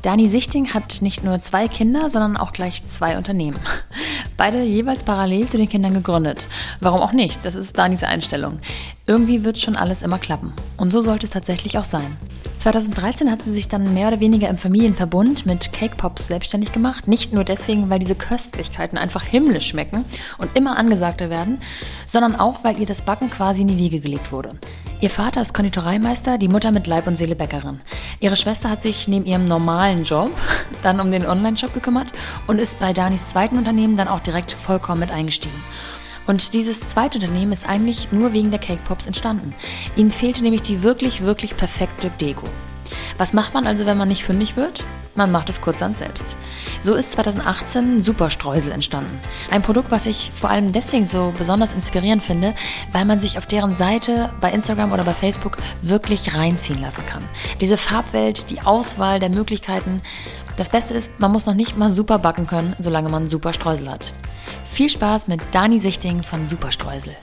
Dani Sichting hat nicht nur zwei Kinder, sondern auch gleich zwei Unternehmen. Beide jeweils parallel zu den Kindern gegründet. Warum auch nicht? Das ist Danis Einstellung. Irgendwie wird schon alles immer klappen. Und so sollte es tatsächlich auch sein. 2013 hat sie sich dann mehr oder weniger im Familienverbund mit Cake Pops selbstständig gemacht. Nicht nur deswegen, weil diese Köstlichkeiten einfach himmlisch schmecken und immer angesagter werden, sondern auch, weil ihr das Backen quasi in die Wiege gelegt wurde. Ihr Vater ist Konditoreimeister, die Mutter mit Leib und Seele Bäckerin. Ihre Schwester hat sich neben ihrem normalen Job dann um den Online-Shop gekümmert und ist bei Danis zweiten Unternehmen dann auch direkt vollkommen mit eingestiegen. Und dieses zweite Unternehmen ist eigentlich nur wegen der Cake Pops entstanden. Ihnen fehlte nämlich die wirklich, wirklich perfekte Deko. Was macht man also, wenn man nicht fündig wird? Man macht es kurzerhand selbst. So ist 2018 Superstreusel entstanden. Ein Produkt, was ich vor allem deswegen so besonders inspirierend finde, weil man sich auf deren Seite bei Instagram oder bei Facebook wirklich reinziehen lassen kann. Diese Farbwelt, die Auswahl der Möglichkeiten. Das Beste ist, man muss noch nicht mal super backen können, solange man super Streusel hat. Viel Spaß mit Dani Sichting von Superstreusel.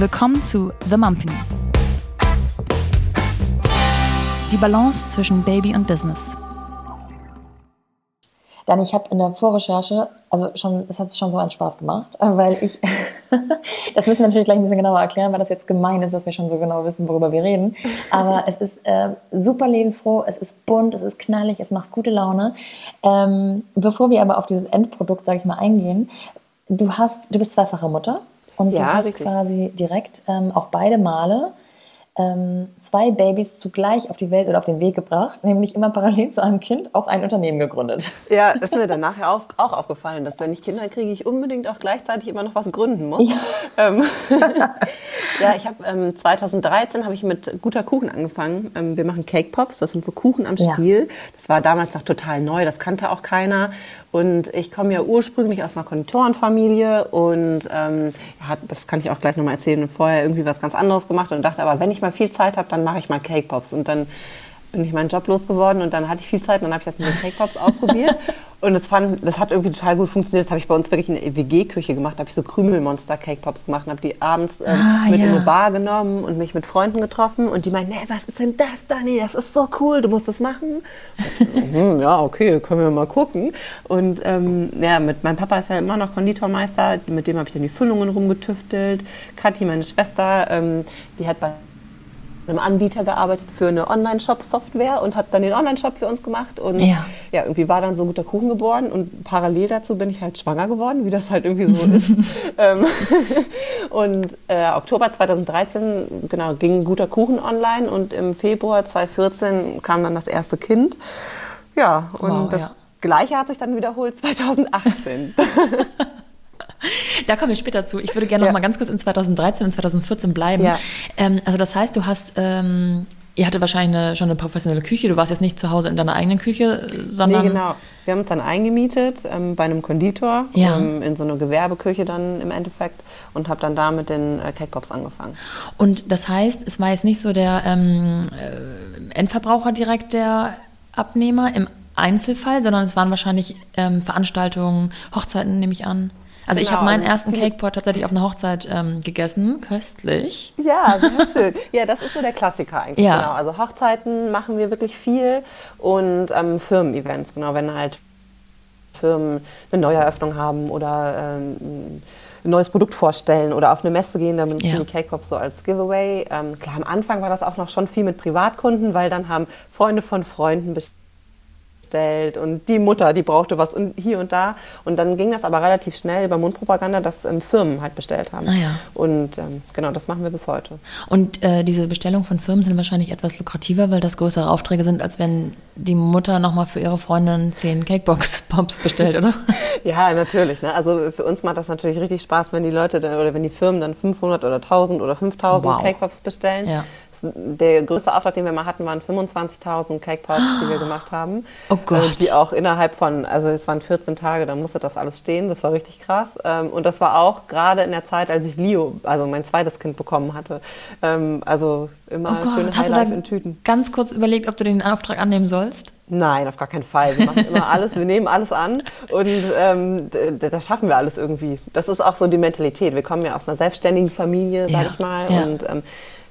Willkommen zu The Mumpany. Die Balance zwischen Baby und Business. Dann, ich habe in der Vorrecherche, also schon, es hat schon so einen Spaß gemacht, weil ich, das müssen wir natürlich gleich ein bisschen genauer erklären, weil das jetzt gemein ist, dass wir schon so genau wissen, worüber wir reden. Aber es ist äh, super lebensfroh, es ist bunt, es ist knallig, es macht gute Laune. Ähm, bevor wir aber auf dieses Endprodukt, sage ich mal, eingehen, du hast, du bist zweifache Mutter. Und ja, du hast quasi direkt ähm, auch beide Male ähm, zwei Babys zugleich auf die Welt oder auf den Weg gebracht, nämlich immer parallel zu einem Kind auch ein Unternehmen gegründet. Ja, das ist mir dann nachher auch, auch aufgefallen, dass wenn ich Kinder kriege, ich unbedingt auch gleichzeitig immer noch was gründen muss. Ja, ähm, ja ich habe ähm, 2013 habe ich mit guter Kuchen angefangen. Ähm, wir machen Cake Pops, das sind so Kuchen am Stiel. Ja. Das war damals noch total neu, das kannte auch keiner. Und ich komme ja ursprünglich aus einer Konditorenfamilie und ähm, ja, das kann ich auch gleich nochmal erzählen. Vorher irgendwie was ganz anderes gemacht und dachte, aber wenn ich mal viel Zeit habe, dann mache ich mal Cake Pops. Und dann bin ich meinen Job losgeworden und dann hatte ich viel Zeit und dann habe ich das mit den Cake Pops ausprobiert. Und das, fand, das hat irgendwie total gut funktioniert. Das habe ich bei uns wirklich in der WG-Küche gemacht. Da habe ich so Krümelmonster Cake Pops gemacht und habe die abends ähm, ah, mit ja. in eine Bar genommen und mich mit Freunden getroffen. Und die meinten, nee, was ist denn das, Dani? Das ist so cool, du musst das machen. Und, hm, ja, okay, können wir mal gucken. Und ähm, ja, mit meinem Papa ist ja immer noch Konditormeister. Mit dem habe ich dann die Füllungen rumgetüftelt. Kathi, meine Schwester, ähm, die hat bei einem Anbieter gearbeitet für eine Online-Shop-Software und hat dann den Online-Shop für uns gemacht. Und ja. ja, irgendwie war dann so ein guter Kuchen geboren. Und parallel dazu bin ich halt schwanger geworden, wie das halt irgendwie so ist. Ähm, und äh, Oktober 2013, genau, ging guter Kuchen online und im Februar 2014 kam dann das erste Kind. Ja, und wow, das ja. Gleiche hat sich dann wiederholt 2018. Da kommen wir später zu. Ich würde gerne ja. noch mal ganz kurz in 2013 und 2014 bleiben. Ja. Ähm, also das heißt, du hast, ähm, ihr hattet wahrscheinlich eine, schon eine professionelle Küche. Du warst jetzt nicht zu Hause in deiner eigenen Küche, sondern... Nee, genau. Wir haben uns dann eingemietet ähm, bei einem Konditor ja. ähm, in so eine Gewerbeküche dann im Endeffekt und habe dann da mit den äh, Cake Pops angefangen. Und das heißt, es war jetzt nicht so der ähm, äh, Endverbraucher direkt der Abnehmer im Einzelfall, sondern es waren wahrscheinlich ähm, Veranstaltungen, Hochzeiten, nehme ich an. Also genau. ich habe meinen ersten Cakepot tatsächlich auf einer Hochzeit ähm, gegessen, köstlich. Ja, sehr schön. Ja, das ist so der Klassiker eigentlich. Ja. Genau. Also Hochzeiten machen wir wirklich viel und ähm, Firmen-Events, genau, wenn halt Firmen eine Neueröffnung haben oder ähm, ein neues Produkt vorstellen oder auf eine Messe gehen, dann benutzen ja. die Cake Pops so als Giveaway. Ähm, klar, am Anfang war das auch noch schon viel mit Privatkunden, weil dann haben Freunde von Freunden bestellt bestellt und die Mutter, die brauchte was und hier und da. Und dann ging das aber relativ schnell über Mundpropaganda, dass ähm, Firmen halt bestellt haben. Ah, ja. Und ähm, genau, das machen wir bis heute. Und äh, diese Bestellungen von Firmen sind wahrscheinlich etwas lukrativer, weil das größere Aufträge sind, als wenn die Mutter nochmal für ihre Freundin zehn Cakebox-Pops bestellt, oder? ja, natürlich. Ne? Also für uns macht das natürlich richtig Spaß, wenn die Leute dann, oder wenn die Firmen dann 500 oder 1000 oder 5000 wow. Cakebox bestellen. Ja der größte Auftrag, den wir mal hatten, waren 25.000 Cake Pops, die wir gemacht haben. Oh Gott. Äh, die auch innerhalb von, also es waren 14 Tage, da musste das alles stehen. Das war richtig krass. Ähm, und das war auch gerade in der Zeit, als ich Leo, also mein zweites Kind bekommen hatte. Ähm, also immer oh schön Highlife in Tüten. Ganz kurz überlegt, ob du den Auftrag annehmen sollst? Nein, auf gar keinen Fall. Wir machen immer alles, wir nehmen alles an und ähm, das schaffen wir alles irgendwie. Das ist auch so die Mentalität. Wir kommen ja aus einer selbstständigen Familie, sag ja, ich mal. Ja. Und ähm,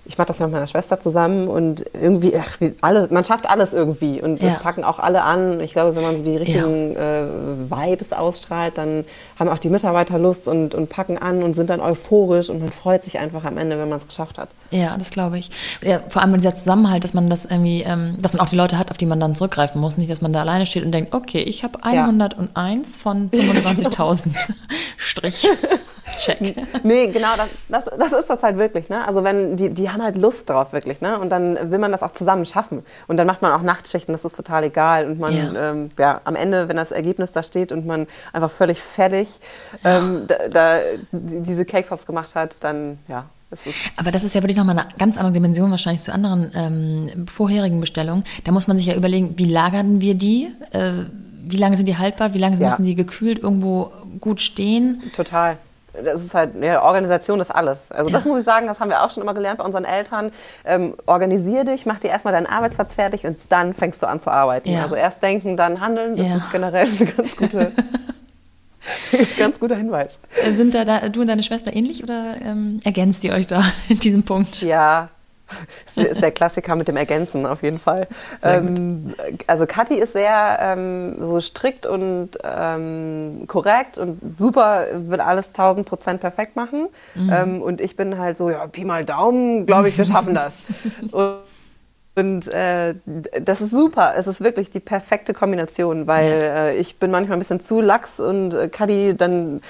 ich mache das mit meiner Schwester zusammen und irgendwie, ach, alles, man schafft alles irgendwie und das ja. packen auch alle an. Ich glaube, wenn man so die richtigen ja. äh, Vibes ausstrahlt, dann haben auch die Mitarbeiter Lust und, und packen an und sind dann euphorisch und man freut sich einfach am Ende, wenn man es geschafft hat. Ja, das glaube ich. Ja, vor allem dieser Zusammenhalt, dass man das irgendwie, ähm, dass man auch die Leute hat, auf die man dann zurückgreifen muss. Nicht, dass man da alleine steht und denkt, okay, ich habe 101 von 25.000 Strich. Check. Nee, genau, das, das, das, ist das halt wirklich. Ne? Also wenn die, die haben halt Lust drauf wirklich. Ne? Und dann will man das auch zusammen schaffen. Und dann macht man auch Nachtschichten, das ist total egal. Und man, ja. Ähm, ja am Ende, wenn das Ergebnis da steht und man einfach völlig fertig ähm, da, da, diese Cake Pops gemacht hat, dann ja, aber das ist ja wirklich nochmal eine ganz andere Dimension wahrscheinlich zu anderen ähm, vorherigen Bestellungen. Da muss man sich ja überlegen, wie lagern wir die? Äh, wie lange sind die haltbar? Wie lange ja. müssen die gekühlt irgendwo gut stehen? Total das ist halt, ja, Organisation ist alles. Also ja. das muss ich sagen, das haben wir auch schon immer gelernt bei unseren Eltern. Ähm, organisier dich, mach dir erstmal deinen Arbeitsplatz fertig und dann fängst du an zu arbeiten. Ja. Also erst denken, dann handeln, das ja. ist generell eine ganz gute, ganz guter Hinweis. Sind da, da, du und deine Schwester ähnlich oder ähm, ergänzt ihr euch da in diesem Punkt? Ja, ist der Klassiker mit dem Ergänzen auf jeden Fall. Ähm, also Kathi ist sehr ähm, so strikt und ähm, korrekt und super, wird alles 1000 Prozent perfekt machen. Mhm. Ähm, und ich bin halt so, ja, Pi mal Daumen, glaube ich, wir schaffen das. und, und äh, das ist super. Es ist wirklich die perfekte Kombination, weil äh, ich bin manchmal ein bisschen zu lax und äh, Kadi dann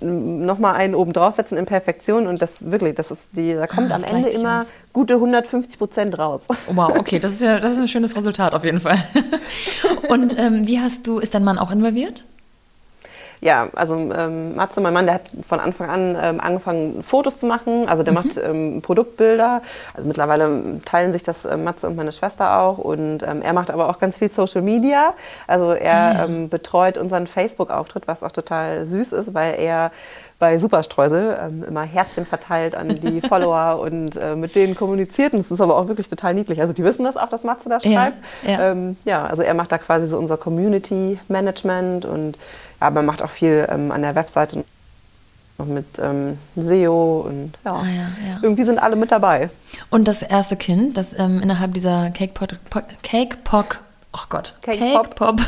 nochmal einen oben draufsetzen in Perfektion und das wirklich, das ist die, da kommt ah, am Ende immer aus. gute 150 Prozent raus. Oh, wow, okay, das ist ja, das ist ein schönes Resultat auf jeden Fall. Und ähm, wie hast du, ist dein Mann auch involviert? Ja, also ähm, Matze, mein Mann, der hat von Anfang an ähm, angefangen, Fotos zu machen. Also der mhm. macht ähm, Produktbilder. Also mittlerweile teilen sich das äh, Matze und meine Schwester auch. Und ähm, er macht aber auch ganz viel Social Media. Also er mhm. betreut unseren Facebook-Auftritt, was auch total süß ist, weil er bei Superstreusel ähm, immer Herzchen verteilt an die Follower und äh, mit denen kommuniziert. Und das ist aber auch wirklich total niedlich. Also die wissen das auch, dass Matze das schreibt. Ja, ja. Ähm, ja also er macht da quasi so unser Community Management und aber macht auch viel ähm, an der Webseite noch mit ähm, SEO und ja, ah, ja, ja, irgendwie sind alle mit dabei. Und das erste Kind, das ähm, innerhalb dieser Cake Pot, Cake Pock oh Gott, Cake-Pop-Ära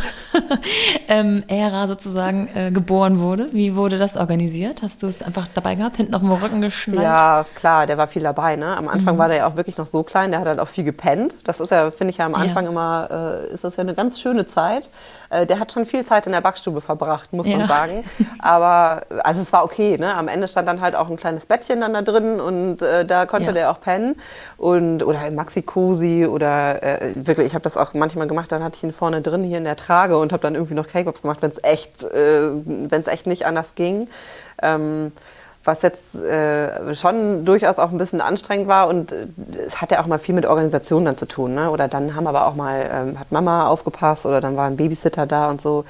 ähm, sozusagen äh, geboren wurde. Wie wurde das organisiert? Hast du es einfach dabei gehabt, hinten auf dem Rücken geschnallt? Ja, klar, der war viel dabei. Ne? Am Anfang mhm. war der ja auch wirklich noch so klein, der hat halt auch viel gepennt. Das ist ja, finde ich ja am Anfang ja. immer, äh, ist das ja eine ganz schöne Zeit. Äh, der hat schon viel Zeit in der Backstube verbracht, muss ja. man sagen. Aber also es war okay. Ne? Am Ende stand dann halt auch ein kleines Bettchen dann da drin und äh, da konnte ja. der auch pennen. Und, oder Maxi Cosi oder äh, wirklich, ich habe das auch manchmal gemacht, dann hatte ich ihn vorne drin hier in der Trage und habe dann irgendwie noch Cake-Pops gemacht, wenn es echt, äh, echt nicht anders ging. Ähm, was jetzt äh, schon durchaus auch ein bisschen anstrengend war und äh, es hat ja auch mal viel mit Organisation dann zu tun. Ne? Oder dann haben aber auch mal, ähm, hat Mama aufgepasst oder dann war ein Babysitter da und so.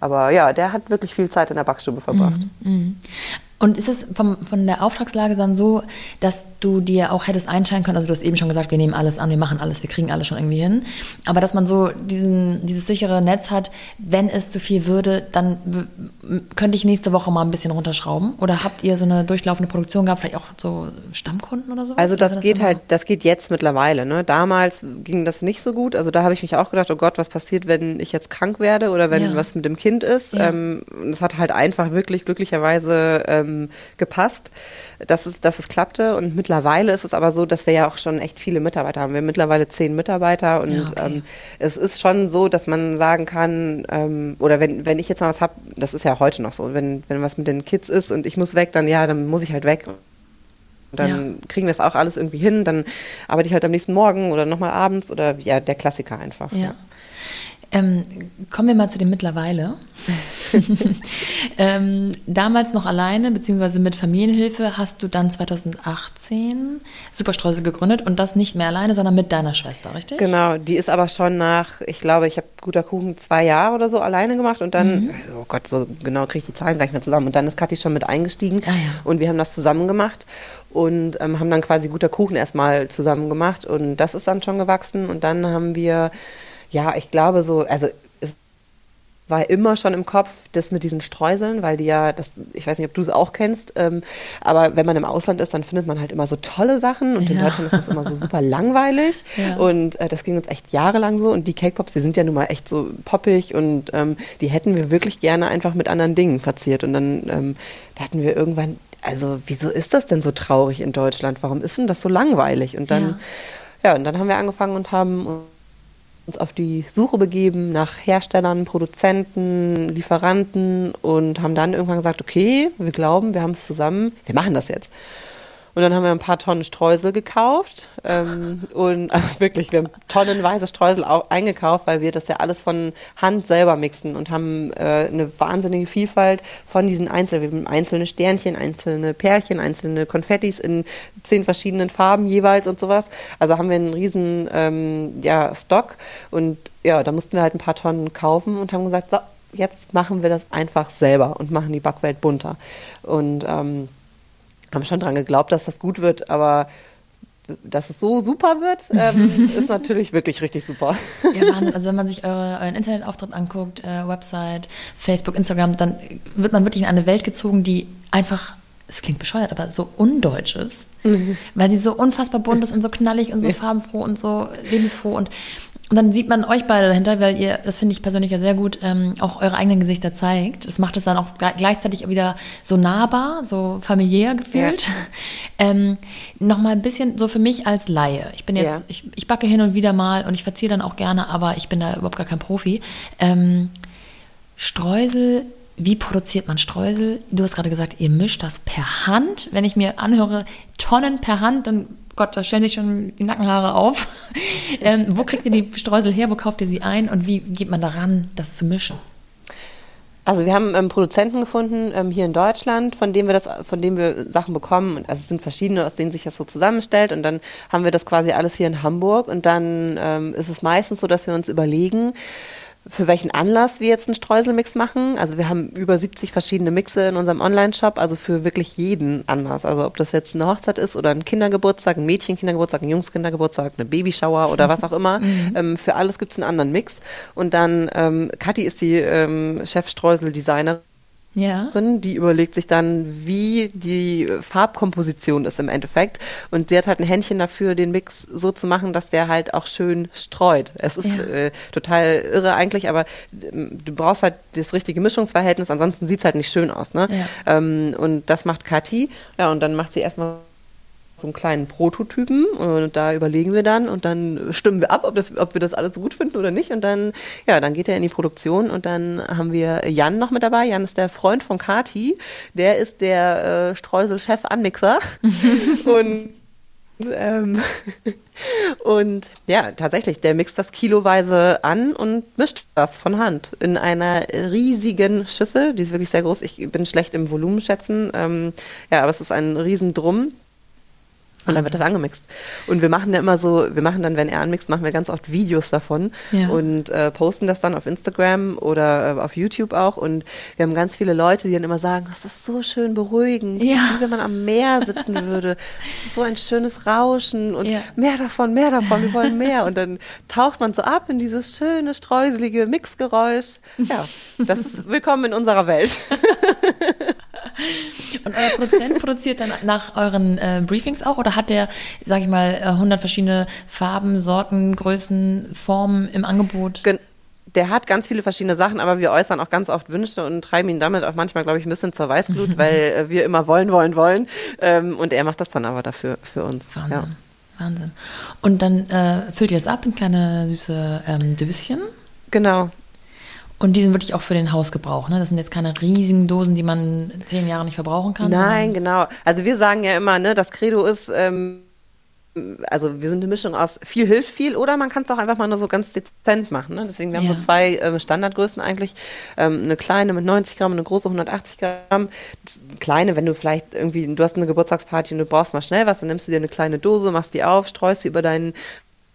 Aber ja, der hat wirklich viel Zeit in der Backstube verbracht. Mhm, mh. Und ist es vom, von der Auftragslage dann so, dass du dir auch hättest einschalten können, also du hast eben schon gesagt, wir nehmen alles an, wir machen alles, wir kriegen alles schon irgendwie hin, aber dass man so diesen, dieses sichere Netz hat, wenn es zu viel würde, dann könnte ich nächste Woche mal ein bisschen runterschrauben? Oder habt ihr so eine durchlaufende Produktion gehabt, vielleicht auch so Stammkunden oder so? Also das, das geht halt, das geht jetzt mittlerweile. Ne? Damals ging das nicht so gut, also da habe ich mich auch gedacht, oh Gott, was passiert, wenn ich jetzt krank werde oder wenn ja. was mit dem Kind ist? Ja. Ähm, das hat halt einfach wirklich glücklicherweise ähm, ähm, gepasst, dass es, dass es klappte. Und mittlerweile ist es aber so, dass wir ja auch schon echt viele Mitarbeiter haben. Wir haben mittlerweile zehn Mitarbeiter und ja, okay. ähm, es ist schon so, dass man sagen kann, ähm, oder wenn, wenn ich jetzt mal was habe, das ist ja heute noch so, wenn, wenn was mit den Kids ist und ich muss weg, dann ja, dann muss ich halt weg. dann ja. kriegen wir es auch alles irgendwie hin. Dann arbeite ich halt am nächsten Morgen oder nochmal abends oder ja, der Klassiker einfach. Ja. Ähm, kommen wir mal zu dem mittlerweile. ähm, damals noch alleine, beziehungsweise mit Familienhilfe, hast du dann 2018 Superstreusel gegründet und das nicht mehr alleine, sondern mit deiner Schwester, richtig? Genau, die ist aber schon nach, ich glaube, ich habe guter Kuchen zwei Jahre oder so alleine gemacht und dann, mhm. oh Gott, so genau kriege ich die Zahlen gleich mehr zusammen. Und dann ist Kathi schon mit eingestiegen ah, ja. und wir haben das zusammen gemacht und ähm, haben dann quasi guter Kuchen erstmal zusammen gemacht und das ist dann schon gewachsen und dann haben wir ja, ich glaube so, also es war immer schon im Kopf, das mit diesen Streuseln, weil die ja, das, ich weiß nicht, ob du es auch kennst, ähm, aber wenn man im Ausland ist, dann findet man halt immer so tolle Sachen und ja. in Deutschland ist das immer so super langweilig ja. und äh, das ging uns echt jahrelang so und die Cake Pops, die sind ja nun mal echt so poppig und ähm, die hätten wir wirklich gerne einfach mit anderen Dingen verziert und dann ähm, da hatten wir irgendwann, also wieso ist das denn so traurig in Deutschland? Warum ist denn das so langweilig? Und dann, ja, ja und dann haben wir angefangen und haben uns auf die Suche begeben nach Herstellern, Produzenten, Lieferanten und haben dann irgendwann gesagt, okay, wir glauben, wir haben es zusammen, wir machen das jetzt. Und dann haben wir ein paar Tonnen Streusel gekauft. Ähm, und also wirklich, wir haben tonnenweise Streusel auch eingekauft, weil wir das ja alles von Hand selber mixen und haben äh, eine wahnsinnige Vielfalt von diesen einzelnen, wir haben einzelne Sternchen, einzelne Pärchen, einzelne Konfettis in zehn verschiedenen Farben jeweils und sowas. Also haben wir einen riesen ähm, ja, Stock und ja, da mussten wir halt ein paar Tonnen kaufen und haben gesagt, so, jetzt machen wir das einfach selber und machen die Backwelt bunter. Und ähm, haben schon dran geglaubt, dass das gut wird, aber dass es so super wird, ähm, ist natürlich wirklich richtig super. Ja, Mann, also wenn man sich eure, euren Internetauftritt anguckt, äh, Website, Facebook, Instagram, dann wird man wirklich in eine Welt gezogen, die einfach, es klingt bescheuert, aber so undeutsch ist. Mhm. Weil sie so unfassbar bunt ist und so knallig und so farbenfroh und so lebensfroh und und dann sieht man euch beide dahinter, weil ihr, das finde ich persönlich ja sehr gut, ähm, auch eure eigenen Gesichter zeigt. Das macht es dann auch gleichzeitig wieder so nahbar, so familiär gefühlt. Ja. ähm, Nochmal ein bisschen so für mich als Laie. Ich bin jetzt, ja. ich, ich backe hin und wieder mal und ich verziehe dann auch gerne, aber ich bin da überhaupt gar kein Profi. Ähm, Streusel wie produziert man Streusel? Du hast gerade gesagt, ihr mischt das per Hand. Wenn ich mir anhöre, Tonnen per Hand, dann Gott, da stellen sich schon die Nackenhaare auf. ähm, wo kriegt ihr die Streusel her? Wo kauft ihr sie ein? Und wie geht man daran, das zu mischen? Also wir haben ähm, Produzenten gefunden ähm, hier in Deutschland, von dem wir das, von dem wir Sachen bekommen. Also es sind verschiedene, aus denen sich das so zusammenstellt. Und dann haben wir das quasi alles hier in Hamburg. Und dann ähm, ist es meistens so, dass wir uns überlegen, für welchen Anlass wir jetzt einen Streuselmix machen. Also wir haben über 70 verschiedene Mixe in unserem Online-Shop, also für wirklich jeden Anlass. Also ob das jetzt eine Hochzeit ist oder ein Kindergeburtstag, ein Mädchenkindergeburtstag, ein Jungskindergeburtstag, eine Babyshower oder was auch immer. Mhm. Ähm, für alles gibt es einen anderen Mix. Und dann, ähm, Kathi ist die ähm, Chefstreusel-Designerin ja. die überlegt sich dann, wie die Farbkomposition ist im Endeffekt. Und sie hat halt ein Händchen dafür, den Mix so zu machen, dass der halt auch schön streut. Es ist ja. äh, total irre eigentlich, aber ähm, du brauchst halt das richtige Mischungsverhältnis, ansonsten sieht es halt nicht schön aus. Ne? Ja. Ähm, und das macht Kathi. Ja, und dann macht sie erstmal so einen kleinen Prototypen und da überlegen wir dann und dann stimmen wir ab, ob, das, ob wir das alles gut finden oder nicht und dann, ja, dann geht er in die Produktion und dann haben wir Jan noch mit dabei. Jan ist der Freund von Kati, der ist der äh, Streusel-Chef-Anmixer und ähm, und ja, tatsächlich, der mixt das kiloweise an und mischt das von Hand in einer riesigen Schüssel. Die ist wirklich sehr groß. Ich bin schlecht im Volumen schätzen. Ähm, ja, aber es ist ein Riesendrum. Und dann wird das angemixt. Und wir machen ja immer so, wir machen dann, wenn er anmixt, machen wir ganz oft Videos davon ja. und äh, posten das dann auf Instagram oder äh, auf YouTube auch. Und wir haben ganz viele Leute, die dann immer sagen, das ist so schön beruhigend, ja. wie wenn man am Meer sitzen würde. Das ist so ein schönes Rauschen und ja. mehr davon, mehr davon, wir wollen mehr. Und dann taucht man so ab in dieses schöne, streuselige Mixgeräusch. Ja, das ist willkommen in unserer Welt. Und euer Produzent produziert dann nach euren äh, Briefings auch oder hat der, sag ich mal, 100 äh, verschiedene Farben, Sorten, Größen, Formen im Angebot? Gen der hat ganz viele verschiedene Sachen, aber wir äußern auch ganz oft Wünsche und treiben ihn damit auch manchmal, glaube ich, ein bisschen zur Weißglut, weil äh, wir immer wollen, wollen, wollen. Ähm, und er macht das dann aber dafür für uns. Wahnsinn. Ja. Wahnsinn. Und dann äh, füllt ihr das ab in kleine süße ähm, Döschen? Genau. Und die sind wirklich auch für den Hausgebrauch, ne? Das sind jetzt keine riesigen Dosen, die man zehn Jahre nicht verbrauchen kann. Nein, genau. Also wir sagen ja immer, ne, das Credo ist, ähm, also wir sind eine Mischung aus viel hilft viel oder man kann es auch einfach mal nur so ganz dezent machen. Ne? Deswegen, wir haben ja. so zwei äh, Standardgrößen eigentlich. Ähm, eine kleine mit 90 Gramm und eine große 180 Gramm. Kleine, wenn du vielleicht irgendwie, du hast eine Geburtstagsparty und du brauchst mal schnell was, dann nimmst du dir eine kleine Dose, machst die auf, streust sie über deinen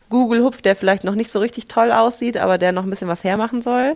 Google-Hupf, der vielleicht noch nicht so richtig toll aussieht, aber der noch ein bisschen was hermachen soll,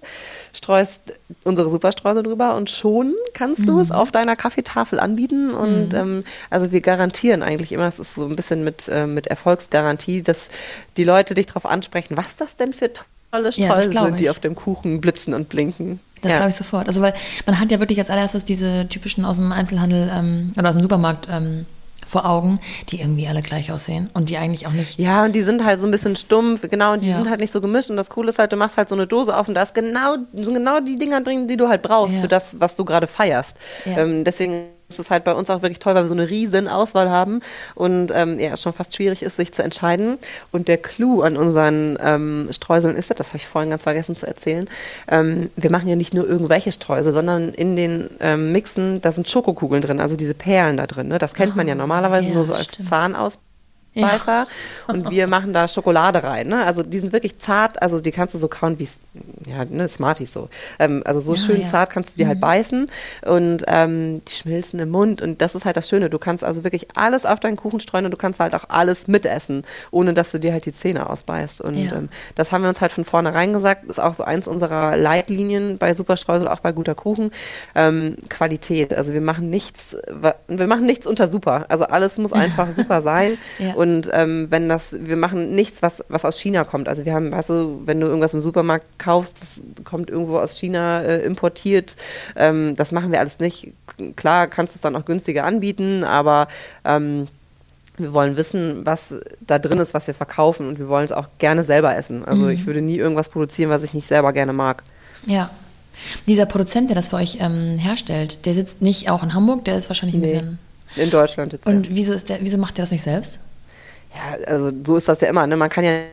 streust unsere Superstreusel drüber und schon kannst du mhm. es auf deiner Kaffeetafel anbieten. Und mhm. ähm, also wir garantieren eigentlich immer, es ist so ein bisschen mit, äh, mit Erfolgsgarantie, dass die Leute dich darauf ansprechen, was das denn für tolle Streusel ja, sind, die auf dem Kuchen blitzen und blinken. Das ja. glaube ich sofort. Also weil man hat ja wirklich als allererstes diese typischen aus dem Einzelhandel ähm, oder aus dem Supermarkt ähm, vor Augen, die irgendwie alle gleich aussehen und die eigentlich auch nicht. Ja, und die sind halt so ein bisschen stumpf, genau, und die ja. sind halt nicht so gemischt. Und das Coole ist halt, du machst halt so eine Dose auf und da ist genau, sind genau die Dinger drin, die du halt brauchst ja. für das, was du gerade feierst. Ähm, deswegen ist es halt bei uns auch wirklich toll, weil wir so eine riesen Auswahl haben und ähm, ja, es schon fast schwierig ist, sich zu entscheiden. Und der Clou an unseren ähm, Streuseln ist, das habe ich vorhin ganz vergessen zu erzählen, ähm, wir machen ja nicht nur irgendwelche Streusel, sondern in den ähm, Mixen, da sind Schokokugeln drin, also diese Perlen da drin. Ne? Das kennt man ja ah, normalerweise ja, nur so als stimmt. Zahnaus Weißer ja. und wir machen da Schokolade rein. Ne? Also die sind wirklich zart, also die kannst du so kauen wie ja, ne, Smarties so. Ähm, also so ja, schön ja. zart kannst du die halt mhm. halt beißen und ähm, die schmilzen im Mund und das ist halt das Schöne. Du kannst also wirklich alles auf deinen Kuchen streuen und du kannst halt auch alles mitessen, ohne dass du dir halt die Zähne ausbeißt. Und ähm, das haben wir uns halt von vornherein gesagt, ist auch so eins unserer Leitlinien bei Superstreusel, auch bei guter Kuchen. Ähm, Qualität. Also wir machen nichts, wir machen nichts unter super. Also alles muss einfach super sein. Und ähm, wenn das, wir machen nichts, was, was aus China kommt. Also wir haben, weißt du, wenn du irgendwas im Supermarkt kaufst, das kommt irgendwo aus China äh, importiert. Ähm, das machen wir alles nicht. Klar kannst du es dann auch günstiger anbieten, aber ähm, wir wollen wissen, was da drin ist, was wir verkaufen und wir wollen es auch gerne selber essen. Also mhm. ich würde nie irgendwas produzieren, was ich nicht selber gerne mag. Ja. Dieser Produzent, der das für euch ähm, herstellt, der sitzt nicht auch in Hamburg, der ist wahrscheinlich ein nee, bisschen. In Deutschland sitzt Und wieso ist der, wieso macht der das nicht selbst? Ja, also so ist das ja immer. Ne? Man kann ja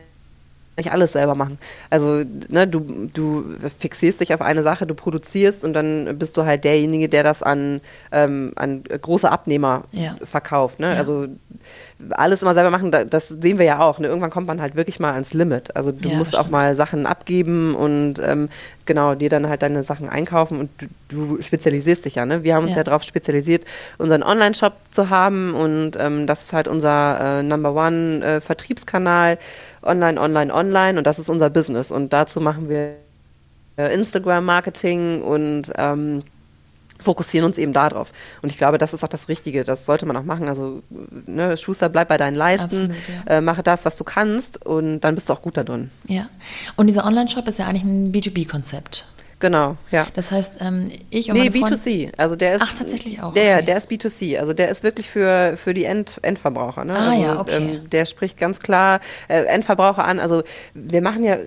nicht alles selber machen. Also, ne, du, du fixierst dich auf eine Sache, du produzierst und dann bist du halt derjenige, der das an, ähm, an große Abnehmer ja. verkauft. Ne? Ja. Also alles immer selber machen, das sehen wir ja auch. Ne? Irgendwann kommt man halt wirklich mal ans Limit. Also du ja, musst auch mal Sachen abgeben und ähm, genau, dir dann halt deine Sachen einkaufen und du, du spezialisierst dich ja. Ne? Wir haben uns ja, darauf spezialisiert, unseren Online-Shop zu haben und ähm, das ist halt unser äh, Number One äh, Vertriebskanal. Online, online, online und das ist unser Business und dazu machen wir äh, Instagram-Marketing und ähm, fokussieren uns eben darauf. Und ich glaube, das ist auch das Richtige. Das sollte man auch machen. Also, ne, Schuster, bleib bei deinen Leisten, Absolut, ja. äh, mache das, was du kannst und dann bist du auch gut da drin. Ja. Und dieser Online-Shop ist ja eigentlich ein B2B-Konzept. Genau, ja. Das heißt, ähm, ich und Nee, B2C. Also der ist. Ach, tatsächlich auch. Der, okay. der ist B2C. Also der ist wirklich für, für die End, Endverbraucher. Ne? Ah, also, ja, okay. Ähm, der spricht ganz klar äh, Endverbraucher an. Also wir machen ja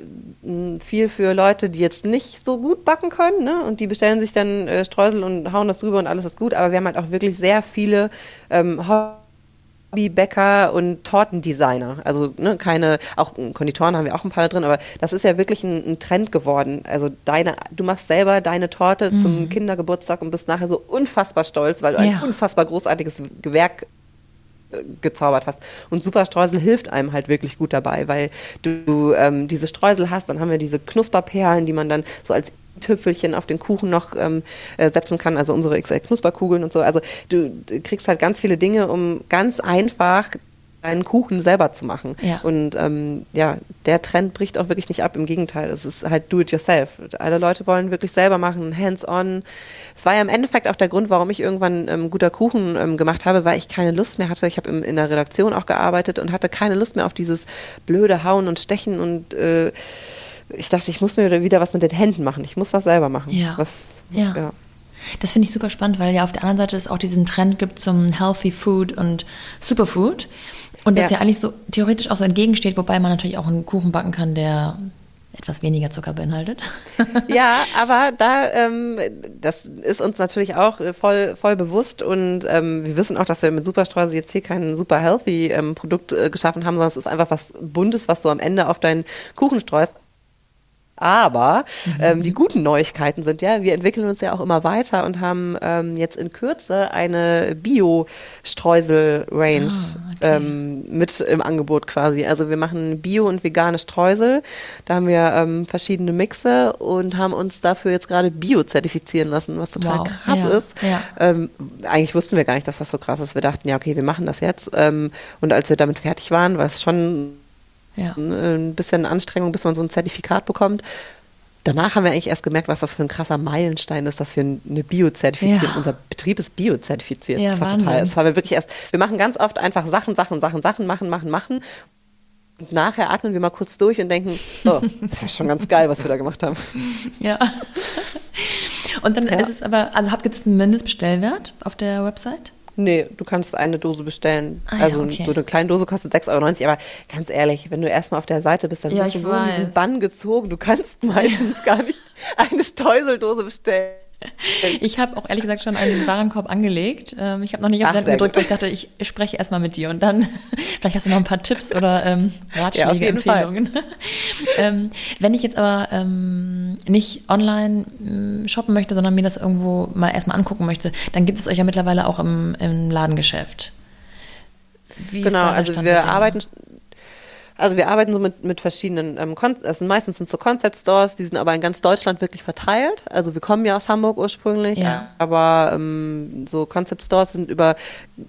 mh, viel für Leute, die jetzt nicht so gut backen können. Ne? Und die bestellen sich dann äh, Streusel und hauen das drüber und alles ist gut. Aber wir haben halt auch wirklich sehr viele ähm, Hobbybäcker und Tortendesigner. Also ne, keine, auch Konditoren haben wir auch ein paar da drin, aber das ist ja wirklich ein, ein Trend geworden. Also deine, du machst selber deine Torte mhm. zum Kindergeburtstag und bist nachher so unfassbar stolz, weil du ja. ein unfassbar großartiges Gewerk äh, gezaubert hast. Und Superstreusel hilft einem halt wirklich gut dabei, weil du ähm, diese Streusel hast, dann haben wir diese Knusperperlen, die man dann so als Tüpfelchen auf den Kuchen noch ähm, äh, setzen kann, also unsere XL-Knusperkugeln und so. Also du, du, kriegst halt ganz viele Dinge, um ganz einfach deinen Kuchen selber zu machen. Ja. Und ähm, ja, der Trend bricht auch wirklich nicht ab. Im Gegenteil, es ist halt do it yourself. Alle Leute wollen wirklich selber machen, hands-on. Es war ja im Endeffekt auch der Grund, warum ich irgendwann ähm, guter Kuchen ähm, gemacht habe, weil ich keine Lust mehr hatte. Ich habe in der Redaktion auch gearbeitet und hatte keine Lust mehr auf dieses blöde Hauen und Stechen und äh, ich dachte, ich muss mir wieder was mit den Händen machen. Ich muss was selber machen. Ja. Was, ja. ja. Das finde ich super spannend, weil ja auf der anderen Seite es auch diesen Trend gibt zum Healthy Food und Superfood. Und das ja. ja eigentlich so theoretisch auch so entgegensteht, wobei man natürlich auch einen Kuchen backen kann, der etwas weniger Zucker beinhaltet. ja, aber da, ähm, das ist uns natürlich auch äh, voll, voll bewusst und ähm, wir wissen auch, dass wir mit Superstreusel jetzt hier kein super healthy ähm, Produkt äh, geschaffen haben, sondern es ist einfach was Buntes, was du am Ende auf deinen Kuchen streust. Aber ähm, die guten Neuigkeiten sind ja, wir entwickeln uns ja auch immer weiter und haben ähm, jetzt in Kürze eine Bio-Streusel-Range Ah, okay. ähm, mit im Angebot quasi. Also wir machen Bio- und vegane Streusel. Da haben wir ähm, verschiedene Mixe und haben uns dafür jetzt gerade Bio zertifizieren lassen, was total Wow. krass Ja, ist. ja. Ähm, eigentlich wussten wir gar nicht, dass das so krass ist. Wir dachten, ja, okay, wir machen das jetzt. Ähm, und als wir damit fertig waren, war es schon Ja. ein bisschen Anstrengung, bis man so ein Zertifikat bekommt. Danach haben wir eigentlich erst gemerkt, was das für ein krasser Meilenstein ist, dass wir eine Bio zertifizieren. Ja. Unser Betrieb ist Bio zertifiziert. Ja, das war Wahnsinn. total. Das haben wir wirklich erst. Wir machen ganz oft einfach Sachen, Sachen, Sachen, Sachen, machen, machen, machen. Und nachher atmen wir mal kurz durch und denken, oh, das ist ja schon ganz geil, was wir da gemacht haben. Ja. Und dann Ja. ist es aber, also habt ihr jetzt einen Mindestbestellwert auf der Website? Nee, du kannst eine Dose bestellen. Ah ja, also okay. so eine kleine Dose kostet 6,90 Euro. Aber ganz ehrlich, wenn du erstmal auf der Seite bist, dann Ja, bist du so in diesen. Bann gezogen. Du kannst meistens gar nicht eine Streuseldose bestellen. Ich habe auch ehrlich gesagt schon einen Warenkorb angelegt. Ähm, ich habe noch nicht auf Senden gedrückt, weil ich dachte, ich spreche erstmal mit dir und dann vielleicht hast du noch ein paar Tipps oder ähm, Ratschläge, Ja. Empfehlungen. ähm, wenn ich jetzt aber ähm, nicht online ähm, shoppen möchte, sondern mir das irgendwo mal erstmal angucken möchte, dann gibt es euch ja mittlerweile auch im, im Ladengeschäft. Wie ist Genau, also wir arbeiten, also wir arbeiten so mit, mit verschiedenen, ähm, Kon das sind meistens sind so Concept Stores, die sind aber in ganz Deutschland wirklich verteilt. Also wir kommen ja aus Hamburg ursprünglich, Ja. aber ähm, so Concept Stores sind über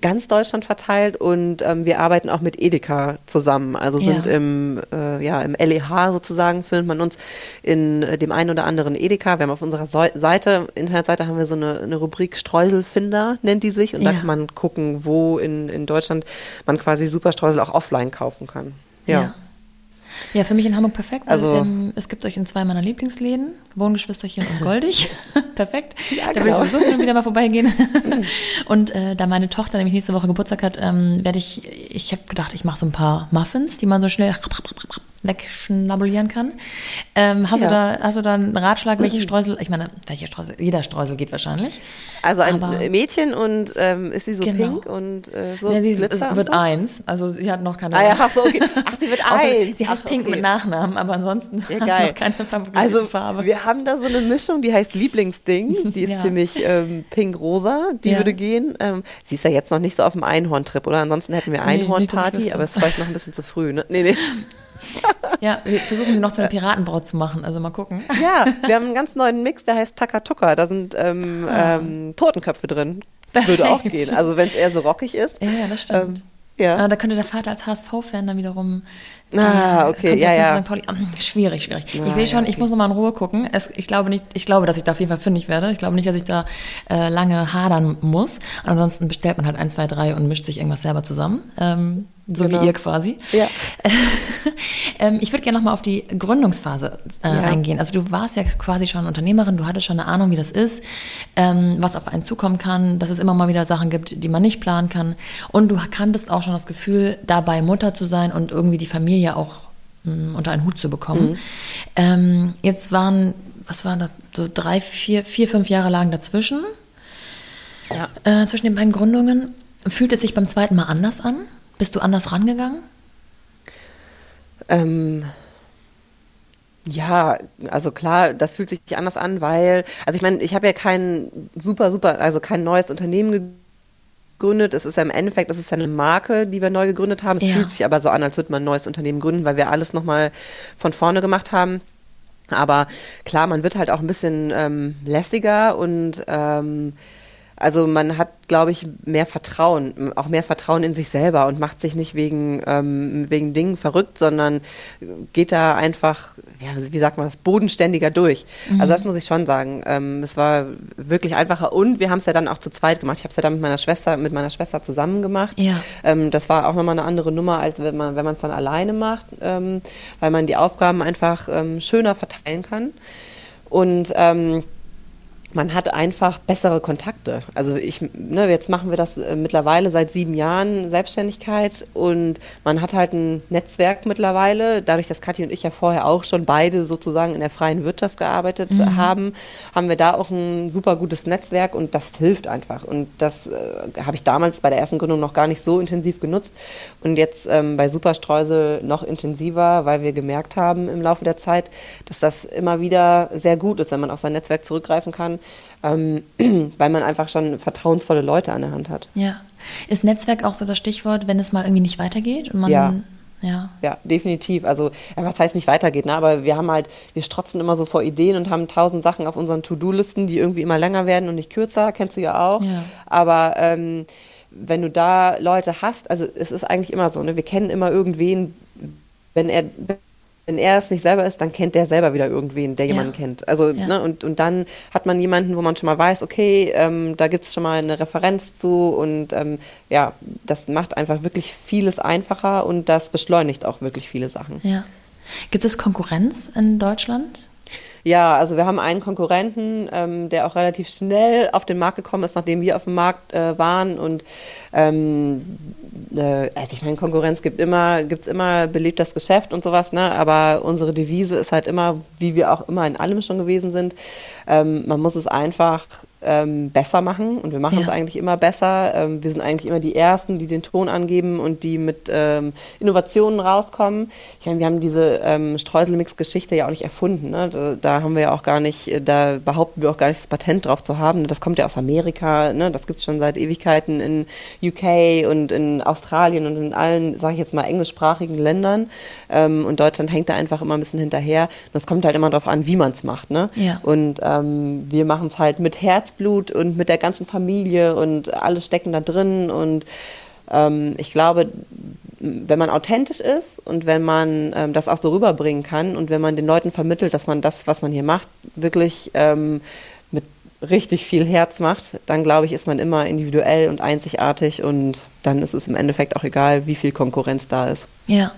ganz Deutschland verteilt und ähm, wir arbeiten auch mit Edeka zusammen. Also sind Ja. im, äh, ja, im LEH sozusagen, findet man uns in äh, dem einen oder anderen Edeka. Wir haben auf unserer Seite, Internetseite haben wir so eine, eine Rubrik Streuselfinder, nennt die sich. Und da Ja. kann man gucken, wo in, in Deutschland man quasi Superstreusel auch offline kaufen kann. Ja. Ja. Ja, für mich in Hamburg perfekt. Also- ähm, es gibt euch in zwei meiner Lieblingsläden, Wohngeschwisterchen und Goldig. perfekt. Ja, da genau. ich sowieso hin wieder mal vorbeigehen. und äh, da meine Tochter nämlich nächste Woche Geburtstag hat, ähm, werde ich, ich habe gedacht, ich mache so ein paar Muffins, die man so schnell wegschnabulieren kann. Ähm, hast, Ja. du da, hast du da einen Ratschlag, welche Streusel, ich meine, welche Streusel, jeder Streusel geht wahrscheinlich. Also ein Aber- Mädchen und ähm, ist sie so Genau. pink und äh, so Ja, sie wird so? eins, also sie hat noch keine Ah ja, ach so, okay. Ach, sie wird Außer, eins. Sie heißt Ach, Pink okay. mit Nachnamen, aber ansonsten Ja, hat sie noch keine Also Farbe. wir haben da so eine Mischung, die heißt Lieblingsding. Die ist Ja. ziemlich ähm, pink-rosa. Die würde gehen. Ähm, sie ist ja jetzt noch nicht so auf dem Einhorn-Trip, oder? Ansonsten hätten wir Nee, Einhorn-Party, wüsste. aber es ist vielleicht noch ein bisschen zu früh. Ne? Nee, nee. Ja, wir versuchen sie noch zu einer Piratenbraut zu machen, also mal gucken. Ja, wir haben einen ganz neuen Mix, der heißt Takatuka. Da sind ähm, ähm, Totenköpfe drin. Würde auch Ah. Perfekt. gehen. Also wenn es eher so rockig ist. Ja, das stimmt. Ähm, ja. Aber da könnte der Vater als HSV-Fan dann wiederum. Ah, äh, okay, ja, ja. Pauli, Ah, schwierig, schwierig. Ah, ich sehe schon, ja, ich okay. muss noch mal in Ruhe gucken. Es, ich glaube nicht, ich glaube, dass ich da auf jeden Fall fündig werde. Ich glaube nicht, dass ich da äh, lange hadern muss. Ansonsten bestellt man halt eins, zwei, drei und mischt sich irgendwas selber zusammen. Ähm, so Genau. wie ihr quasi. Ja. ähm, ich würde gerne noch mal auf die Gründungsphase äh, Ja. eingehen. Also du warst ja quasi schon Unternehmerin, du hattest schon eine Ahnung, wie das ist, ähm, was auf einen zukommen kann, dass es immer mal wieder Sachen gibt, die man nicht planen kann. Und du kanntest auch schon das Gefühl, dabei Mutter zu sein und irgendwie die Familie auch mh, unter einen Hut zu bekommen. Mhm. Ähm, jetzt waren, was waren das, so drei, vier, vier, fünf Jahre lagen dazwischen, Ja. äh, zwischen den beiden Gründungen. Fühlt es sich beim zweiten Mal anders an? Bist du anders rangegangen? Ähm, ja, also klar, das fühlt sich anders an, weil, also ich meine, ich habe ja kein super, super, also kein neues Unternehmen gegründet. Es ist ja im Endeffekt, es ist ja eine Marke, die wir neu gegründet haben. Es Ja. fühlt sich aber so an, als würde man ein neues Unternehmen gründen, weil wir alles nochmal von vorne gemacht haben. Aber klar, man wird halt auch ein bisschen ähm, lässiger und ähm, also man hat, glaube ich, mehr Vertrauen, auch mehr Vertrauen in sich selber und macht sich nicht wegen, ähm, wegen Dingen verrückt, sondern geht da einfach, ja, wie sagt man das, bodenständiger durch. Also das muss ich schon sagen. Ähm, es war wirklich einfacher und wir haben es ja dann auch zu zweit gemacht. Ich habe es ja dann mit meiner Schwester, mit meiner Schwester zusammen gemacht. Ja. Ähm, das war auch nochmal eine andere Nummer, als wenn man wenn man es dann alleine macht, ähm, weil man die Aufgaben einfach ähm, schöner verteilen kann. Und ähm, man hat einfach bessere Kontakte. Also ich, ne, jetzt machen wir das äh, mittlerweile seit sieben Jahren Selbstständigkeit und man hat halt ein Netzwerk mittlerweile. Dadurch, dass Kathi und ich ja vorher auch schon beide sozusagen in der freien Wirtschaft gearbeitet mhm. haben, haben wir da auch ein super gutes Netzwerk und das hilft einfach. Und das äh, habe ich damals bei der ersten Gründung noch gar nicht so intensiv genutzt und jetzt ähm, bei Superstreusel noch intensiver, weil wir gemerkt haben im Laufe der Zeit, dass das immer wieder sehr gut ist, wenn man auf sein Netzwerk zurückgreifen kann ähm, weil man einfach schon vertrauensvolle Leute an der Hand hat. Ja. Ist Netzwerk auch so das Stichwort, wenn es mal irgendwie nicht weitergeht? Und man, ja. Ja. ja, definitiv. Also, ja, was heißt nicht weitergeht, ne? aber wir haben halt, wir strotzen immer so vor Ideen und haben tausend Sachen auf unseren To-Do-Listen, die irgendwie immer länger werden und nicht kürzer, kennst du ja auch. Ja. Aber ähm, wenn du da Leute hast, also es ist eigentlich immer so, ne? wir kennen immer irgendwen, wenn er wenn er es nicht selber ist, dann kennt der selber wieder irgendwen, der jemanden ja. kennt. Also, ja. ne, und, und dann hat man jemanden, wo man schon mal weiß, okay, ähm, da gibt es schon mal eine Referenz zu und ähm, ja, das macht einfach wirklich vieles einfacher und das beschleunigt auch wirklich viele Sachen. Ja. Gibt es Konkurrenz in Deutschland? Ja, also wir haben einen Konkurrenten, ähm, der auch relativ schnell auf den Markt gekommen ist, nachdem wir auf dem Markt äh, waren. Und ähm, äh, also ich meine, Konkurrenz gibt immer, gibt's immer belebt das Geschäft und sowas, ne? Aber unsere Devise ist halt immer, wie wir auch immer in allem schon gewesen sind. Ähm, man muss es einfach ähm, besser machen und wir machen ja. es eigentlich immer besser. Ähm, wir sind eigentlich immer die Ersten, die den Ton angeben und die mit ähm, Innovationen rauskommen. Ich meine, wir haben diese ähm, Streuselmix-Geschichte ja auch nicht erfunden. Ne? Da, da, haben wir ja auch gar nicht, äh, da behaupten wir auch gar nicht das Patent drauf zu haben. Das kommt ja aus Amerika, ne? das gibt es schon seit Ewigkeiten in UK und in Australien und in allen, sage ich jetzt mal, englischsprachigen Ländern. Ähm, und Deutschland hängt da einfach immer ein bisschen hinterher. Und es kommt halt immer darauf an, wie man es macht. Ne? Ja. Und ähm, wir machen es halt mit Herz Herzblut und mit der ganzen Familie und alle stecken da drin. Und ähm, ich glaube, wenn man authentisch ist und wenn man ähm, das auch so rüberbringen kann und wenn man den Leuten vermittelt, dass man das, was man hier macht, wirklich ähm, mit richtig viel Herz macht, dann glaube ich, ist man immer individuell und einzigartig und dann ist es im Endeffekt auch egal, wie viel Konkurrenz da ist. Ja.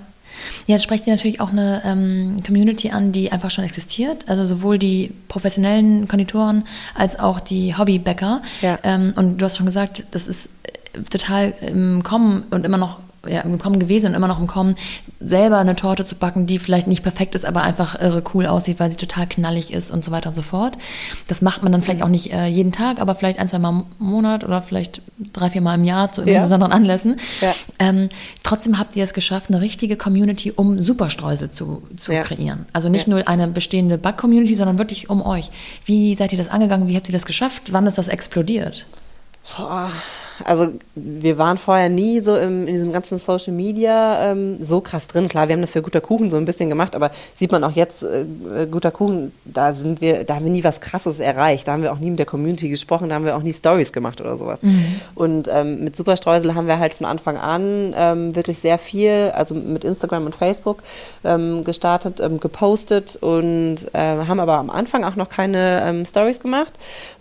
Ja, jetzt sprecht ihr natürlich auch eine ähm, Community an, die einfach schon existiert. Also sowohl die professionellen Konditoren als auch die Hobbybäcker. Ja. Ähm, und du hast schon gesagt, das ist äh, total im Kommen und immer noch ja, im Kommen gewesen und immer noch im Kommen, selber eine Torte zu backen, die vielleicht nicht perfekt ist, aber einfach irre cool aussieht, weil sie total knallig ist und so weiter und so fort. Das macht man dann vielleicht auch nicht äh, jeden Tag, aber vielleicht ein, zwei Mal im Monat oder vielleicht drei, vier Mal im Jahr zu ja. besonderen Anlässen. Ja. Ähm, trotzdem habt ihr es geschafft, eine richtige Community um Superstreusel zu, zu ja. kreieren. Also nicht nur eine bestehende Back-Community, sondern wirklich um euch. Wie seid ihr das angegangen? Wie habt ihr das geschafft? Wann ist das explodiert? Boah also wir waren vorher nie so im, in diesem ganzen Social Media ähm, so krass drin. Klar, wir haben das für guter Kuchen so ein bisschen gemacht, aber sieht man auch jetzt, äh, guter Kuchen, da sind wir, da haben wir nie was krasses erreicht. Da haben wir auch nie mit der Community gesprochen, da haben wir auch nie Stories gemacht oder sowas. Mhm. Und ähm, mit Superstreusel haben wir halt von Anfang an ähm, wirklich sehr viel, also mit Instagram und Facebook ähm, gestartet, ähm, gepostet und äh, haben aber am Anfang auch noch keine ähm, Stories gemacht,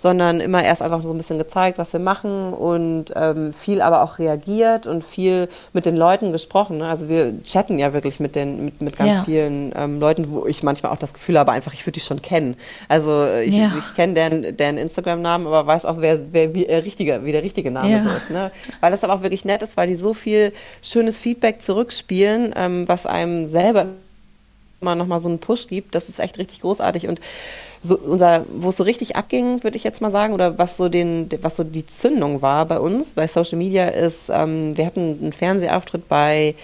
sondern immer erst einfach so ein bisschen gezeigt, was wir machen und und ähm, viel aber auch reagiert und viel mit den Leuten gesprochen. Ne? Also wir chatten ja wirklich mit den mit, mit ganz ja. vielen ähm, Leuten, wo ich manchmal auch das Gefühl habe, einfach ich würde die schon kennen. Also ich, ja. ich kenne deren, deren Instagram-Namen, aber weiß auch, wer, wer wie, äh, richtige, wie der richtige Name ja. so ist. Ne? Weil das aber auch wirklich nett ist, weil die so viel schönes Feedback zurückspielen, ähm, was einem selber immer nochmal so einen Push gibt. Das ist echt richtig großartig und so unser, wo es so richtig abging, würde ich jetzt mal sagen, oder was so den, was so die Zündung war bei uns, bei Social Media, ist, ähm, wir hatten einen Fernsehauftritt bei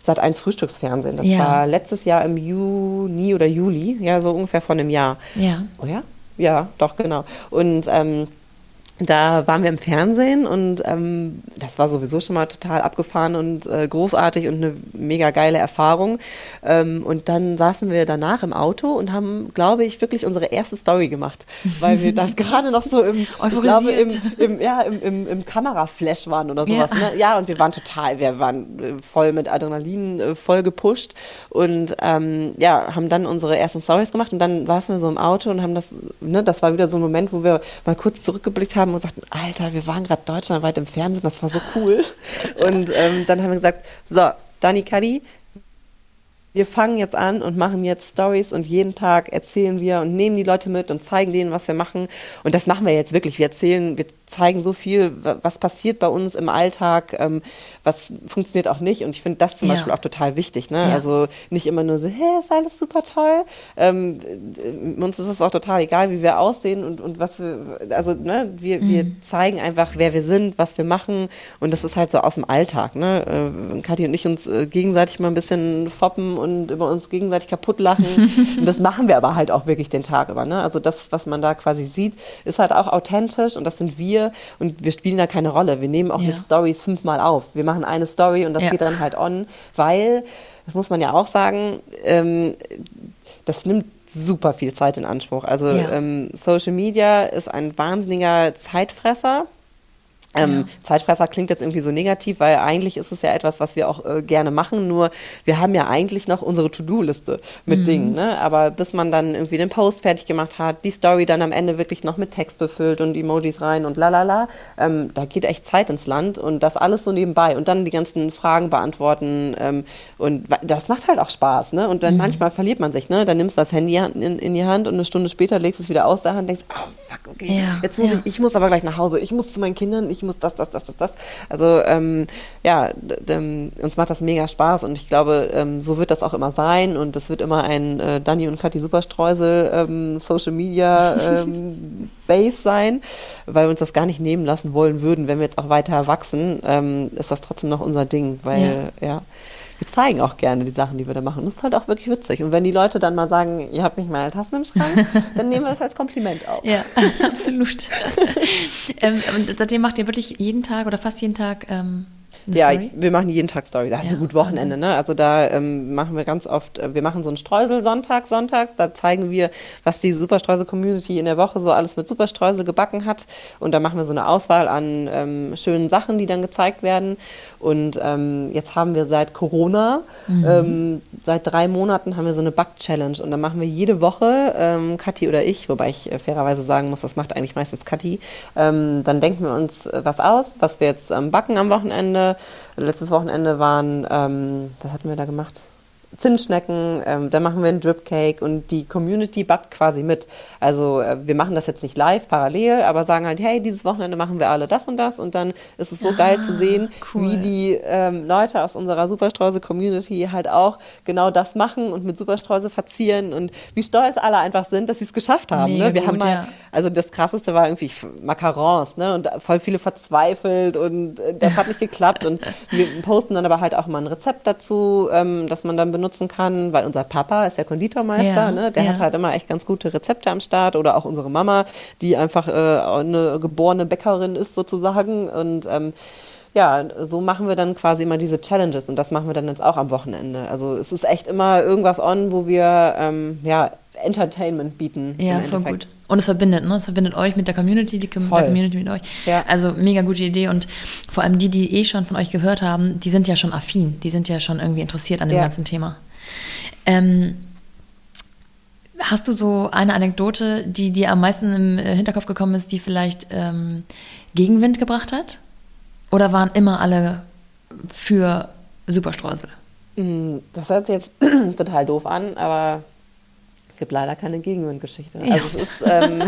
Sat 1 Frühstücksfernsehen. Das ja. war letztes Jahr im Juni oder Juli, ja, so ungefähr vor einem Jahr. Ja. Oh ja? Ja, doch, genau. Und ähm, da waren wir im Fernsehen und ähm, das war sowieso schon mal total abgefahren und äh, großartig und eine mega geile Erfahrung. Ähm, und dann saßen wir danach im Auto und haben, glaube ich, wirklich unsere erste Story gemacht, weil wir dann gerade noch so im, ich glaube, im, im, ja, im, im, im Kameraflash waren oder sowas. Ja. Ne? ja, und wir waren total, wir waren äh, voll mit Adrenalin, äh, voll gepusht und ähm, ja, haben dann unsere ersten Stories gemacht und dann saßen wir so im Auto und haben das, ne, das war wieder so ein Moment, wo wir mal kurz zurückgeblickt haben haben und sagten, Alter, wir waren gerade deutschlandweit im Fernsehen, das war so cool. und ähm, dann haben wir gesagt, so, Dani Kadi, wir fangen jetzt an und machen jetzt Stories und jeden Tag erzählen wir und nehmen die Leute mit und zeigen denen, was wir machen. Und das machen wir jetzt wirklich. Wir erzählen, wir zeigen so viel, was passiert bei uns im Alltag, ähm, was funktioniert auch nicht. Und ich finde das zum ja. Beispiel auch total wichtig. Ne? Ja. Also nicht immer nur so, hey, ist alles super toll. Ähm, uns ist es auch total egal, wie wir aussehen und, und was wir, also ne, wir, mhm. wir zeigen einfach, wer wir sind, was wir machen. Und das ist halt so aus dem Alltag. Ne? Äh, Kathi und ich uns äh, gegenseitig mal ein bisschen foppen und über uns gegenseitig kaputt lachen. und das machen wir aber halt auch wirklich den Tag über. Ne? Also das, was man da quasi sieht, ist halt auch authentisch und das sind wir wir und wir spielen da keine Rolle. Wir nehmen auch ja. nicht Stories fünfmal auf. Wir machen eine Story und das ja. geht dann halt on, weil, das muss man ja auch sagen, ähm, das nimmt super viel Zeit in Anspruch. Also ja. ähm, Social Media ist ein wahnsinniger Zeitfresser. Ähm, ja. Zeitfresser klingt jetzt irgendwie so negativ, weil eigentlich ist es ja etwas, was wir auch äh, gerne machen. Nur wir haben ja eigentlich noch unsere To-Do-Liste mit mhm. Dingen. Ne? Aber bis man dann irgendwie den Post fertig gemacht hat, die Story dann am Ende wirklich noch mit Text befüllt und Emojis rein und lalala, ähm, da geht echt Zeit ins Land und das alles so nebenbei und dann die ganzen Fragen beantworten. Ähm, und das macht halt auch Spaß. Ne? Und dann mhm. manchmal verliert man sich. Ne? Dann nimmst du das Handy in, in, die Hand und eine Stunde später legst es wieder aus der Hand und denkst, oh fuck, okay, ja. jetzt muss ja. ich, ich muss aber gleich nach Hause, ich muss zu meinen Kindern, ich muss das, das, das, das, das. Also ähm, ja, uns macht das mega Spaß und ich glaube, ähm, so wird das auch immer sein und das wird immer ein äh, Dani und Kathi Superstreusel ähm, Social Media ähm, Base sein, weil wir uns das gar nicht nehmen lassen wollen würden, wenn wir jetzt auch weiter wachsen, ähm, ist das trotzdem noch unser Ding, weil ja. ja wir zeigen auch gerne die Sachen, die wir da machen. das ist halt auch wirklich witzig. Und wenn die Leute dann mal sagen, ihr habt nicht meine Tassen im Schrank, dann nehmen wir das als Kompliment auf. Ja, absolut. ähm, und seitdem macht ihr wirklich jeden Tag oder fast jeden Tag ähm, ja, Story? wir machen jeden Tag Story. Das ist ja, gut Wochenende, ne? Also da ähm, machen wir ganz oft, äh, wir machen so einen Streusel-Sonntag, sonntags. Da zeigen wir, was die Superstreusel-Community in der Woche so alles mit Superstreusel gebacken hat. Und da machen wir so eine Auswahl an ähm, schönen Sachen, die dann gezeigt werden. Und ähm, jetzt haben wir seit Corona, mhm. ähm, seit drei Monaten haben wir so eine Back-Challenge. Und da machen wir jede Woche, ähm, Kathi oder ich, wobei ich äh, fairerweise sagen muss, das macht eigentlich meistens Kathi, ähm, dann denken wir uns äh, was aus, was wir jetzt ähm, backen am Wochenende. Letztes Wochenende waren, ähm, was hatten wir da gemacht? Zimtschnecken, ähm, da machen wir einen Drip Cake und die Community backt quasi mit. Also äh, wir machen das jetzt nicht live parallel, aber sagen halt, hey, dieses Wochenende machen wir alle das und das und dann ist es so ah, geil zu sehen, cool. wie die ähm, Leute aus unserer Superstreuse-Community halt auch genau das machen und mit Superstreuse verzieren und wie stolz alle einfach sind, dass sie es geschafft haben. ne? Wir gut, haben mal, ja. also das krasseste war irgendwie Macarons, ne? Und voll viele verzweifelt und äh, das hat nicht geklappt und wir posten dann aber halt auch mal ein Rezept dazu, ähm, dass man dann benutzen kann, weil unser Papa ist ja Konditormeister, ja, ne? der ja. hat halt immer echt ganz gute Rezepte am Start oder auch unsere Mama, die einfach äh, eine geborene Bäckerin ist sozusagen und ähm, ja, so machen wir dann quasi immer diese Challenges und das machen wir dann jetzt auch am Wochenende. Also es ist echt immer irgendwas on, wo wir ähm, ja, Entertainment bieten. Ja, voll gut. Und es verbindet, ne? Es verbindet euch mit der Community, die Voll. Community mit euch. Ja. Also mega gute Idee. Und vor allem die, die eh schon von euch gehört haben, die sind ja schon affin, die sind ja schon irgendwie interessiert an dem ja. ganzen Thema. Ähm, hast du so eine Anekdote, die dir am meisten im äh, Hinterkopf gekommen ist, die vielleicht ähm, Gegenwind gebracht hat? Oder waren immer alle für Superstreusel? Mm, das hört sich jetzt total doof an, aber gibt leider keine Gegenwindgeschichte. Ja. Also es ist, ähm,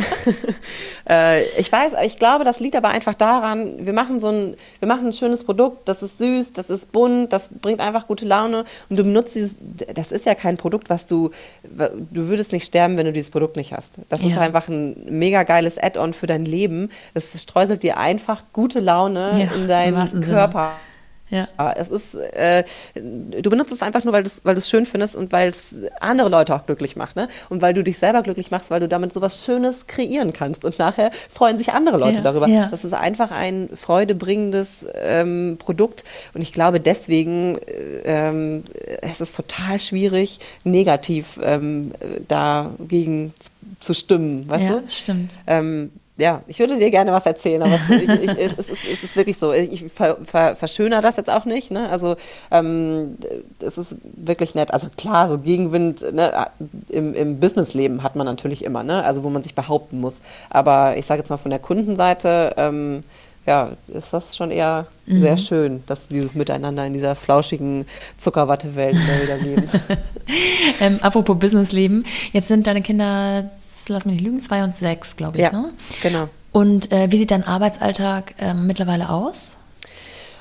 äh, ich weiß, ich glaube, das liegt aber einfach daran, wir machen so ein, wir machen ein schönes Produkt, das ist süß, das ist bunt, das bringt einfach gute Laune und du benutzt dieses, das ist ja kein Produkt, was du, du würdest nicht sterben, wenn du dieses Produkt nicht hast. Das ja. ist einfach ein mega geiles Add-on für dein Leben. Es streuselt dir einfach gute Laune ja, in deinen Körper. Sinne. Ja. Es ist, äh, du benutzt es einfach nur, weil du es weil schön findest und weil es andere Leute auch glücklich macht, ne? Und weil du dich selber glücklich machst, weil du damit sowas Schönes kreieren kannst. Und nachher freuen sich andere Leute ja, darüber. Ja. Das ist einfach ein freudebringendes ähm, Produkt. Und ich glaube, deswegen äh, ähm, es ist total schwierig, negativ ähm, dagegen zu stimmen, weißt ja, du? Stimmt. Ähm, ja, ich würde dir gerne was erzählen, aber es, ich, ich, es, es, es ist wirklich so. Ich ver, ver, verschönere das jetzt auch nicht. Ne? Also ähm, es ist wirklich nett. Also klar, so Gegenwind ne, im, im Businessleben hat man natürlich immer, ne? also wo man sich behaupten muss. Aber ich sage jetzt mal von der Kundenseite, ähm, ja, ist das schon eher mhm. sehr schön, dass dieses Miteinander in dieser flauschigen Zuckerwatte-Welt wieder leben. ähm, apropos Businessleben, jetzt sind deine Kinder, lass mich nicht lügen, zwei und sechs, glaube ich, ja, ne? genau. Und äh, wie sieht dein Arbeitsalltag äh, mittlerweile aus?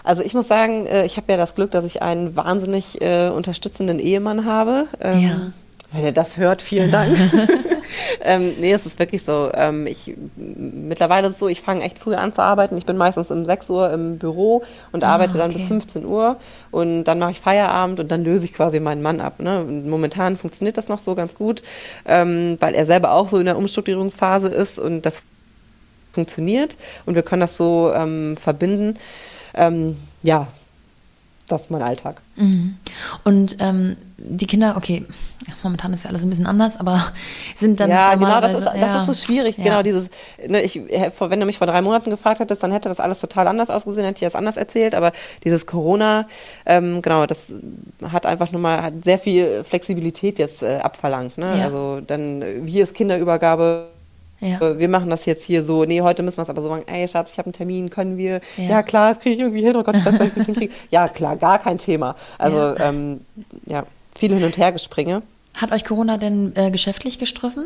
Also ich muss sagen, äh, ich habe ja das Glück, dass ich einen wahnsinnig äh, unterstützenden Ehemann habe. Ähm, ja. Wenn er das hört, vielen Dank. ähm, nee, es ist wirklich so. Ähm, ich, mittlerweile ist es so, ich fange echt früh an zu arbeiten. Ich bin meistens um 6 Uhr im Büro und ah, arbeite dann okay. bis 15 Uhr. Und dann mache ich Feierabend und dann löse ich quasi meinen Mann ab. Ne? momentan funktioniert das noch so ganz gut, ähm, weil er selber auch so in der Umstrukturierungsphase ist und das funktioniert. Und wir können das so ähm, verbinden ähm, ja, das ist mein Alltag. Mhm. Und ähm, die Kinder, okay, momentan ist ja alles ein bisschen anders, aber sind dann. Ja, genau, das ist, das ja. ist so schwierig. Ja. Genau, dieses, ne, ich, wenn du mich vor drei Monaten gefragt hättest, dann hätte das alles total anders ausgesehen, hätte ich das anders erzählt, aber dieses Corona, ähm, genau, das hat einfach nur mal, hat sehr viel Flexibilität jetzt äh, abverlangt. Ne? Ja. Also dann, wie ist Kinderübergabe? Ja. Äh, wir machen das jetzt hier so, nee, heute müssen wir es aber so machen, ey Schatz, ich habe einen Termin, können wir, ja, ja klar, das kriege ich irgendwie hin, oh Gott, ich weiß nicht, wie ich das hinkriege. Ja, klar, gar kein Thema. Also, ja, ähm, ja viel hin und her gespringe. Hat euch Corona denn äh, geschäftlich gestriffen?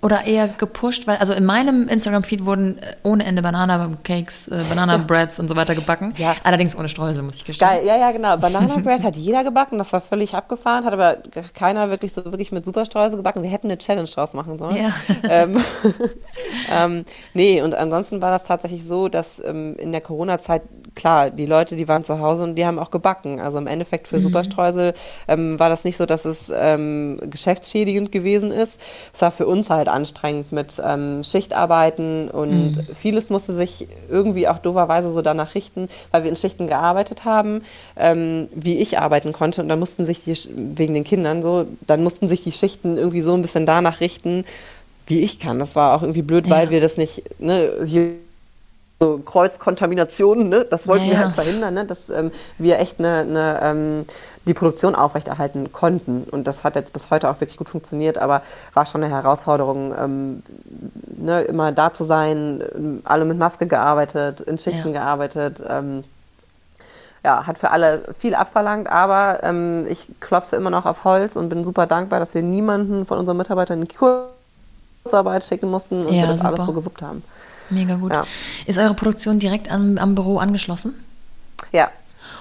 Oder eher gepusht, weil also in meinem Instagram-Feed wurden äh, ohne Ende Banana-Cakes, äh, Banana-Breads und so weiter gebacken. Ja. Allerdings ohne Streusel, muss ich gestehen. Geil. Ja, ja, genau. Banana-Bread hat jeder gebacken, das war völlig abgefahren, hat aber keiner wirklich so wirklich mit Superstreusel gebacken. Wir hätten eine Challenge draus machen sollen. Ja. Ähm, ähm, nee, und ansonsten war das tatsächlich so, dass ähm, in der Corona-Zeit klar, die Leute, die waren zu Hause und die haben auch gebacken. Also im Endeffekt für mhm. Superstreusel ähm, war das nicht so, dass es ähm, geschäftsschädigend gewesen ist. Es war für uns halt anstrengend mit ähm, Schichtarbeiten und mhm. vieles musste sich irgendwie auch doverweise so danach richten, weil wir in Schichten gearbeitet haben, ähm, wie ich arbeiten konnte. Und dann mussten sich die, wegen den Kindern so, dann mussten sich die Schichten irgendwie so ein bisschen danach richten, wie ich kann. Das war auch irgendwie blöd, ja. weil wir das nicht, ne, hier so Kreuzkontaminationen, ne? das wollten ja, wir halt verhindern, ne? dass ähm, wir echt eine, eine ähm, die Produktion aufrechterhalten konnten. Und das hat jetzt bis heute auch wirklich gut funktioniert, aber war schon eine Herausforderung, ähm, ne? immer da zu sein, ähm, alle mit Maske gearbeitet, in Schichten ja. gearbeitet. Ähm, ja, hat für alle viel abverlangt, aber ähm, ich klopfe immer noch auf Holz und bin super dankbar, dass wir niemanden von unseren Mitarbeitern in Kurzarbeit schicken mussten und ja, wir das super. alles so gewuppt haben. Mega gut. Ja. Ist eure Produktion direkt am, am Büro angeschlossen? Ja.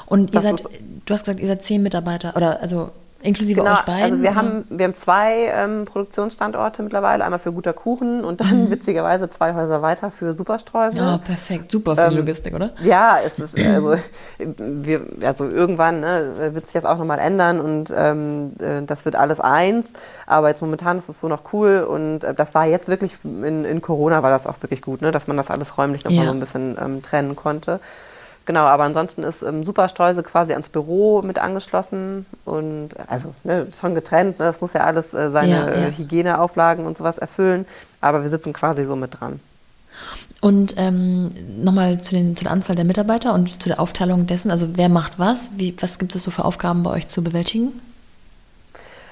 Und ihr seid, du hast gesagt, ihr seid zehn Mitarbeiter oder also Inklusive genau, euch beiden? Also wir haben, wir haben zwei ähm, Produktionsstandorte mittlerweile, einmal für guter Kuchen und dann mhm. witzigerweise zwei Häuser weiter für Superstreusel. Ja, perfekt, super für ähm, die Logistik, oder? Ja, es ist also, wir, also irgendwann ne, wird sich das auch nochmal ändern und ähm, äh, das wird alles eins. Aber jetzt momentan ist es so noch cool und äh, das war jetzt wirklich in, in Corona war das auch wirklich gut, ne, dass man das alles räumlich nochmal ja. so ein bisschen ähm, trennen konnte. Genau, aber ansonsten ist ähm, Superstreuse quasi ans Büro mit angeschlossen und also ne, schon getrennt. Ne, das muss ja alles äh, seine ja, ja. Äh, Hygieneauflagen und sowas erfüllen, aber wir sitzen quasi so mit dran. Und ähm, nochmal zu, zu der Anzahl der Mitarbeiter und zu der Aufteilung dessen. Also wer macht was? Wie, was gibt es so für Aufgaben bei euch zu bewältigen?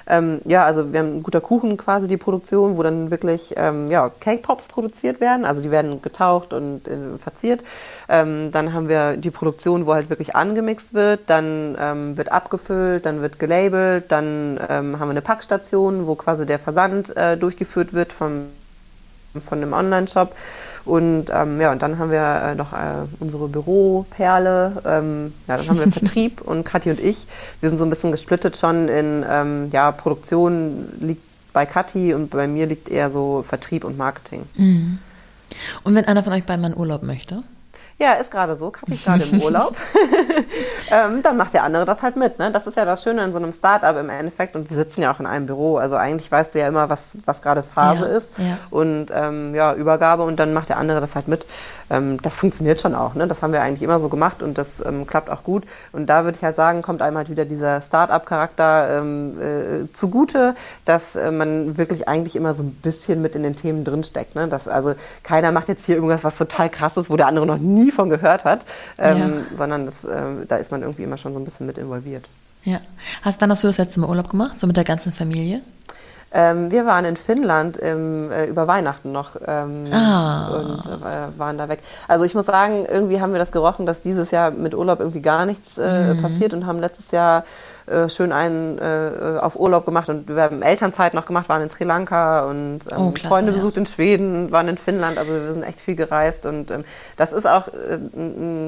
Ähm, ja, also wir haben guter Kuchen quasi die Produktion, wo dann wirklich ähm, ja, Cake Pops produziert werden. Also die werden getaucht und äh, verziert. Ähm, dann haben wir die Produktion, wo halt wirklich angemixt wird. Dann ähm, wird abgefüllt, dann wird gelabelt. Dann ähm, haben wir eine Packstation, wo quasi der Versand äh, durchgeführt wird vom, von einem Online-Shop. Und ähm, ja, und dann haben wir äh, noch äh, unsere Büroperle. Ähm, ja, dann haben wir Vertrieb und Kathi und ich. Wir sind so ein bisschen gesplittet schon in ähm, ja, Produktion liegt bei Kathi und bei mir liegt eher so Vertrieb und Marketing. Mhm. Und wenn einer von euch beiden mal in Urlaub möchte? Ja, ist gerade so. Kapi ist gerade im Urlaub. ähm, dann macht der andere das halt mit. Ne? Das ist ja das Schöne in so einem Startup im Endeffekt. Und wir sitzen ja auch in einem Büro. Also eigentlich weißt du ja immer, was, was gerade Phase ja, ist. Ja. Und ähm, ja, Übergabe. Und dann macht der andere das halt mit. Ähm, das funktioniert schon auch. Ne? Das haben wir eigentlich immer so gemacht und das ähm, klappt auch gut. Und da würde ich halt sagen, kommt einem halt wieder dieser Startup-Charakter ähm, äh, zugute, dass äh, man wirklich eigentlich immer so ein bisschen mit in den Themen drinsteckt. Ne? Dass, also keiner macht jetzt hier irgendwas, was total krass ist, wo der andere noch nie von gehört hat, ähm, ja. sondern das, äh, da ist man irgendwie immer schon so ein bisschen mit involviert. Ja. Hast, wann hast du das letzte Mal Urlaub gemacht, so mit der ganzen Familie? Ähm, wir waren in Finnland im, äh, über Weihnachten noch ähm, ah. und äh, waren da weg. Also ich muss sagen, irgendwie haben wir das gerochen, dass dieses Jahr mit Urlaub irgendwie gar nichts äh, mhm. passiert und haben letztes Jahr äh, schön einen äh, auf Urlaub gemacht und wir haben Elternzeit noch gemacht, waren in Sri Lanka und ähm, oh, klasse, Freunde besucht ja. in Schweden, waren in Finnland, also wir sind echt viel gereist und ähm, das ist auch äh,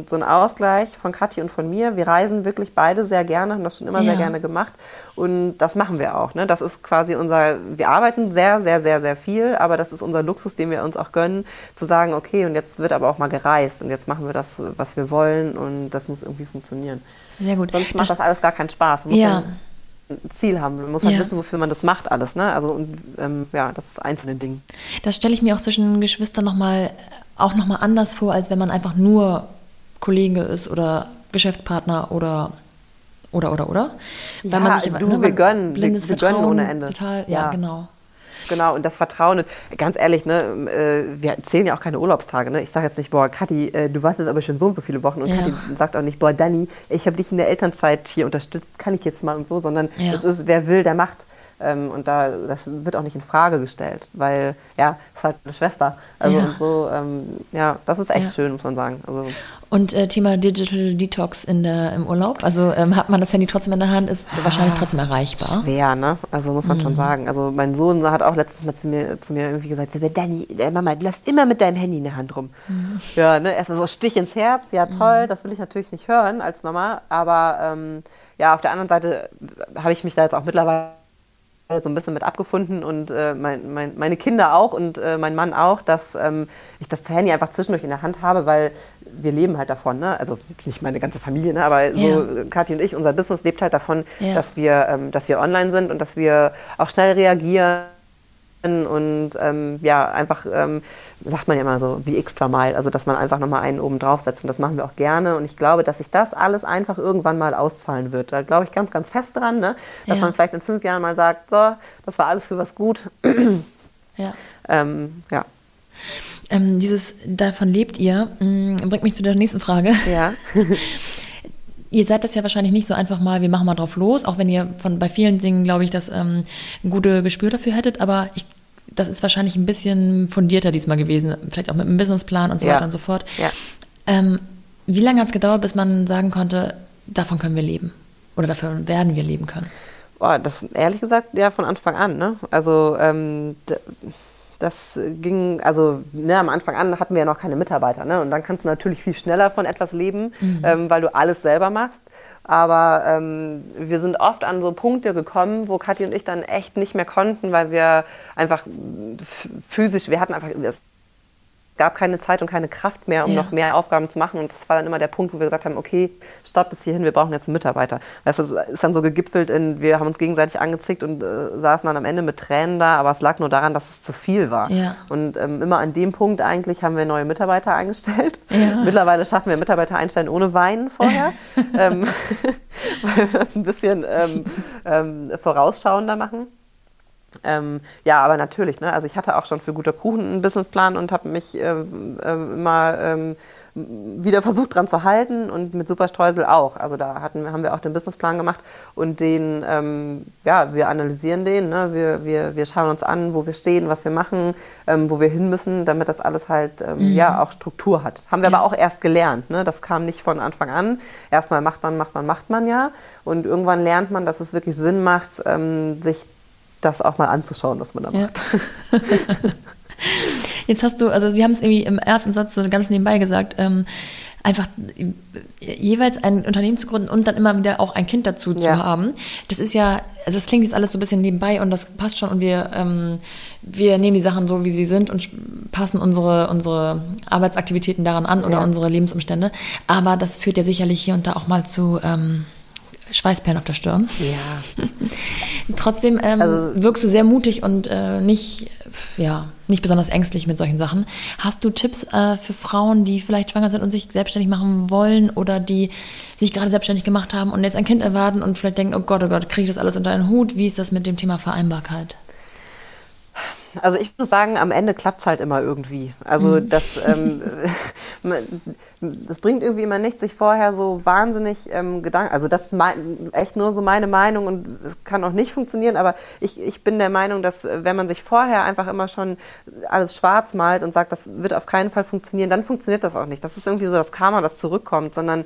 so ein Ausgleich von Kathi und von mir. Wir reisen wirklich beide sehr gerne, haben das schon immer ja. sehr gerne gemacht und das machen wir auch. Ne? Das ist quasi unser, wir arbeiten sehr, sehr, sehr, sehr viel, aber das ist unser Luxus, den wir uns auch gönnen, zu sagen, okay, und jetzt wird aber auch mal gereist und jetzt machen wir das, was wir wollen und das muss irgendwie funktionieren. Sehr gut. Sonst macht das, das alles gar keinen Spaß. Man muss ja. ein Ziel haben. Man muss halt ja. wissen, wofür man das macht alles. Ne? Also und, ähm, ja, das ist einzelne Ding. Das stelle ich mir auch zwischen Geschwistern nochmal auch nochmal anders vor, als wenn man einfach nur Kollege ist oder Geschäftspartner oder oder oder oder. Weil ja, man sich, du, ne, wir gönnen, blindes wir, wir gönnen ohne Ende. Total, ja, ja genau. Genau, und das Vertrauen. Ganz ehrlich, ne, äh, wir zählen ja auch keine Urlaubstage. Ne? Ich sage jetzt nicht, boah, Kathi, äh, du warst jetzt aber schon so und so viele Wochen. Und ja. Kathi sagt auch nicht, boah, Dani, ich habe dich in der Elternzeit hier unterstützt, kann ich jetzt mal und so, sondern ja. es ist, wer will, der macht. Ähm, und da, das wird auch nicht in Frage gestellt, weil, ja, es ist halt eine Schwester. Also ja. und so, ähm, ja, das ist echt ja. schön, muss man sagen. Also, und äh, Thema Digital Detox in der, im Urlaub, also ähm, hat man das Handy trotzdem in der Hand, ist ah, wahrscheinlich trotzdem erreichbar. Schwer, ne? Also muss man mhm. schon sagen. Also mein Sohn hat auch letztes Mal zu mir, zu mir irgendwie gesagt, Danny, äh, Mama, du lässt immer mit deinem Handy in der Hand rum. Mhm. Ja, ne? Erstmal so Stich ins Herz, ja toll, mhm. das will ich natürlich nicht hören als Mama, aber ähm, ja, auf der anderen Seite habe ich mich da jetzt auch mittlerweile so ein bisschen mit abgefunden und äh, mein, mein, meine Kinder auch und äh, mein Mann auch, dass ähm, ich das Handy einfach zwischendurch in der Hand habe, weil wir leben halt davon, ne? also nicht meine ganze Familie, ne? aber so ja. Kathi und ich, unser Business lebt halt davon, ja. dass, wir, ähm, dass wir online sind und dass wir auch schnell reagieren und ähm, ja, einfach, ähm, sagt man ja immer so, wie extra mal, also dass man einfach nochmal einen oben draufsetzt und das machen wir auch gerne und ich glaube, dass sich das alles einfach irgendwann mal auszahlen wird. Da glaube ich ganz, ganz fest dran, ne? dass ja. man vielleicht in fünf Jahren mal sagt, so, das war alles für was gut. ja. Ähm, ja. Ähm, dieses, davon lebt ihr, mm, bringt mich zu der nächsten Frage. Ja. ihr seid das ja wahrscheinlich nicht so einfach mal, wir machen mal drauf los, auch wenn ihr von bei vielen Dingen, glaube ich, das ähm, ein gutes Gespür dafür hättet, aber ich, das ist wahrscheinlich ein bisschen fundierter diesmal gewesen, vielleicht auch mit einem Businessplan und so ja. weiter und so fort. Ja. Ähm, wie lange hat es gedauert, bis man sagen konnte, davon können wir leben oder dafür werden wir leben können? Boah, das ehrlich gesagt ja von Anfang an. Ne? Also ähm, das ging, also ne, am Anfang an hatten wir ja noch keine Mitarbeiter. Ne? Und dann kannst du natürlich viel schneller von etwas leben, mhm. ähm, weil du alles selber machst. Aber ähm, wir sind oft an so Punkte gekommen, wo Kathi und ich dann echt nicht mehr konnten, weil wir einfach physisch, wir hatten einfach, gab keine Zeit und keine Kraft mehr, um ja. noch mehr Aufgaben zu machen. Und das war dann immer der Punkt, wo wir gesagt haben, okay, stopp bis hierhin, wir brauchen jetzt einen Mitarbeiter. Weißt du, das ist dann so gegipfelt in, wir haben uns gegenseitig angezickt und äh, saßen dann am Ende mit Tränen da, aber es lag nur daran, dass es zu viel war. Ja. Und ähm, immer an dem Punkt eigentlich haben wir neue Mitarbeiter eingestellt. Ja. Mittlerweile schaffen wir Mitarbeiter einstellen ohne Weinen vorher, ähm, weil wir das ein bisschen ähm, ähm vorausschauender machen. Ähm, ja, aber natürlich. Ne? Also ich hatte auch schon für guter Kuchen einen Businessplan und habe mich äh, äh, immer ähm, wieder versucht dran zu halten und mit Superstreusel auch. Also da hatten, haben wir auch den Businessplan gemacht und den, ähm, ja, wir analysieren den. Ne? Wir, wir, wir schauen uns an, wo wir stehen, was wir machen, ähm, wo wir hin müssen, damit das alles halt ähm, mhm. ja auch Struktur hat. Haben wir ja. aber auch erst gelernt. Ne? Das kam nicht von Anfang an. Erstmal macht man, macht man, macht man ja. Und irgendwann lernt man, dass es wirklich Sinn macht, ähm, sich das auch mal anzuschauen, was man da macht. Ja. Jetzt hast du, also wir haben es irgendwie im ersten Satz so ganz nebenbei gesagt, ähm, einfach jeweils ein Unternehmen zu gründen und dann immer wieder auch ein Kind dazu ja. zu haben. Das ist ja, also das klingt jetzt alles so ein bisschen nebenbei und das passt schon und wir, ähm, wir nehmen die Sachen so, wie sie sind und passen unsere, unsere Arbeitsaktivitäten daran an oder ja. unsere Lebensumstände. Aber das führt ja sicherlich hier und da auch mal zu ähm, Schweißperlen auf der Stirn. Ja. Trotzdem ähm, also, wirkst du sehr mutig und äh, nicht, ja, nicht besonders ängstlich mit solchen Sachen. Hast du Tipps äh, für Frauen, die vielleicht schwanger sind und sich selbstständig machen wollen oder die sich gerade selbstständig gemacht haben und jetzt ein Kind erwarten und vielleicht denken, oh Gott, oh Gott, kriege ich das alles unter einen Hut? Wie ist das mit dem Thema Vereinbarkeit? Also ich muss sagen, am Ende klappt es halt immer irgendwie. Also mhm. das, ähm, das bringt irgendwie immer nichts, sich vorher so wahnsinnig ähm, Gedanken. Also das ist mein, echt nur so meine Meinung und es kann auch nicht funktionieren. Aber ich, ich bin der Meinung, dass äh, wenn man sich vorher einfach immer schon alles schwarz malt und sagt, das wird auf keinen Fall funktionieren, dann funktioniert das auch nicht. Das ist irgendwie so das Karma, das zurückkommt, sondern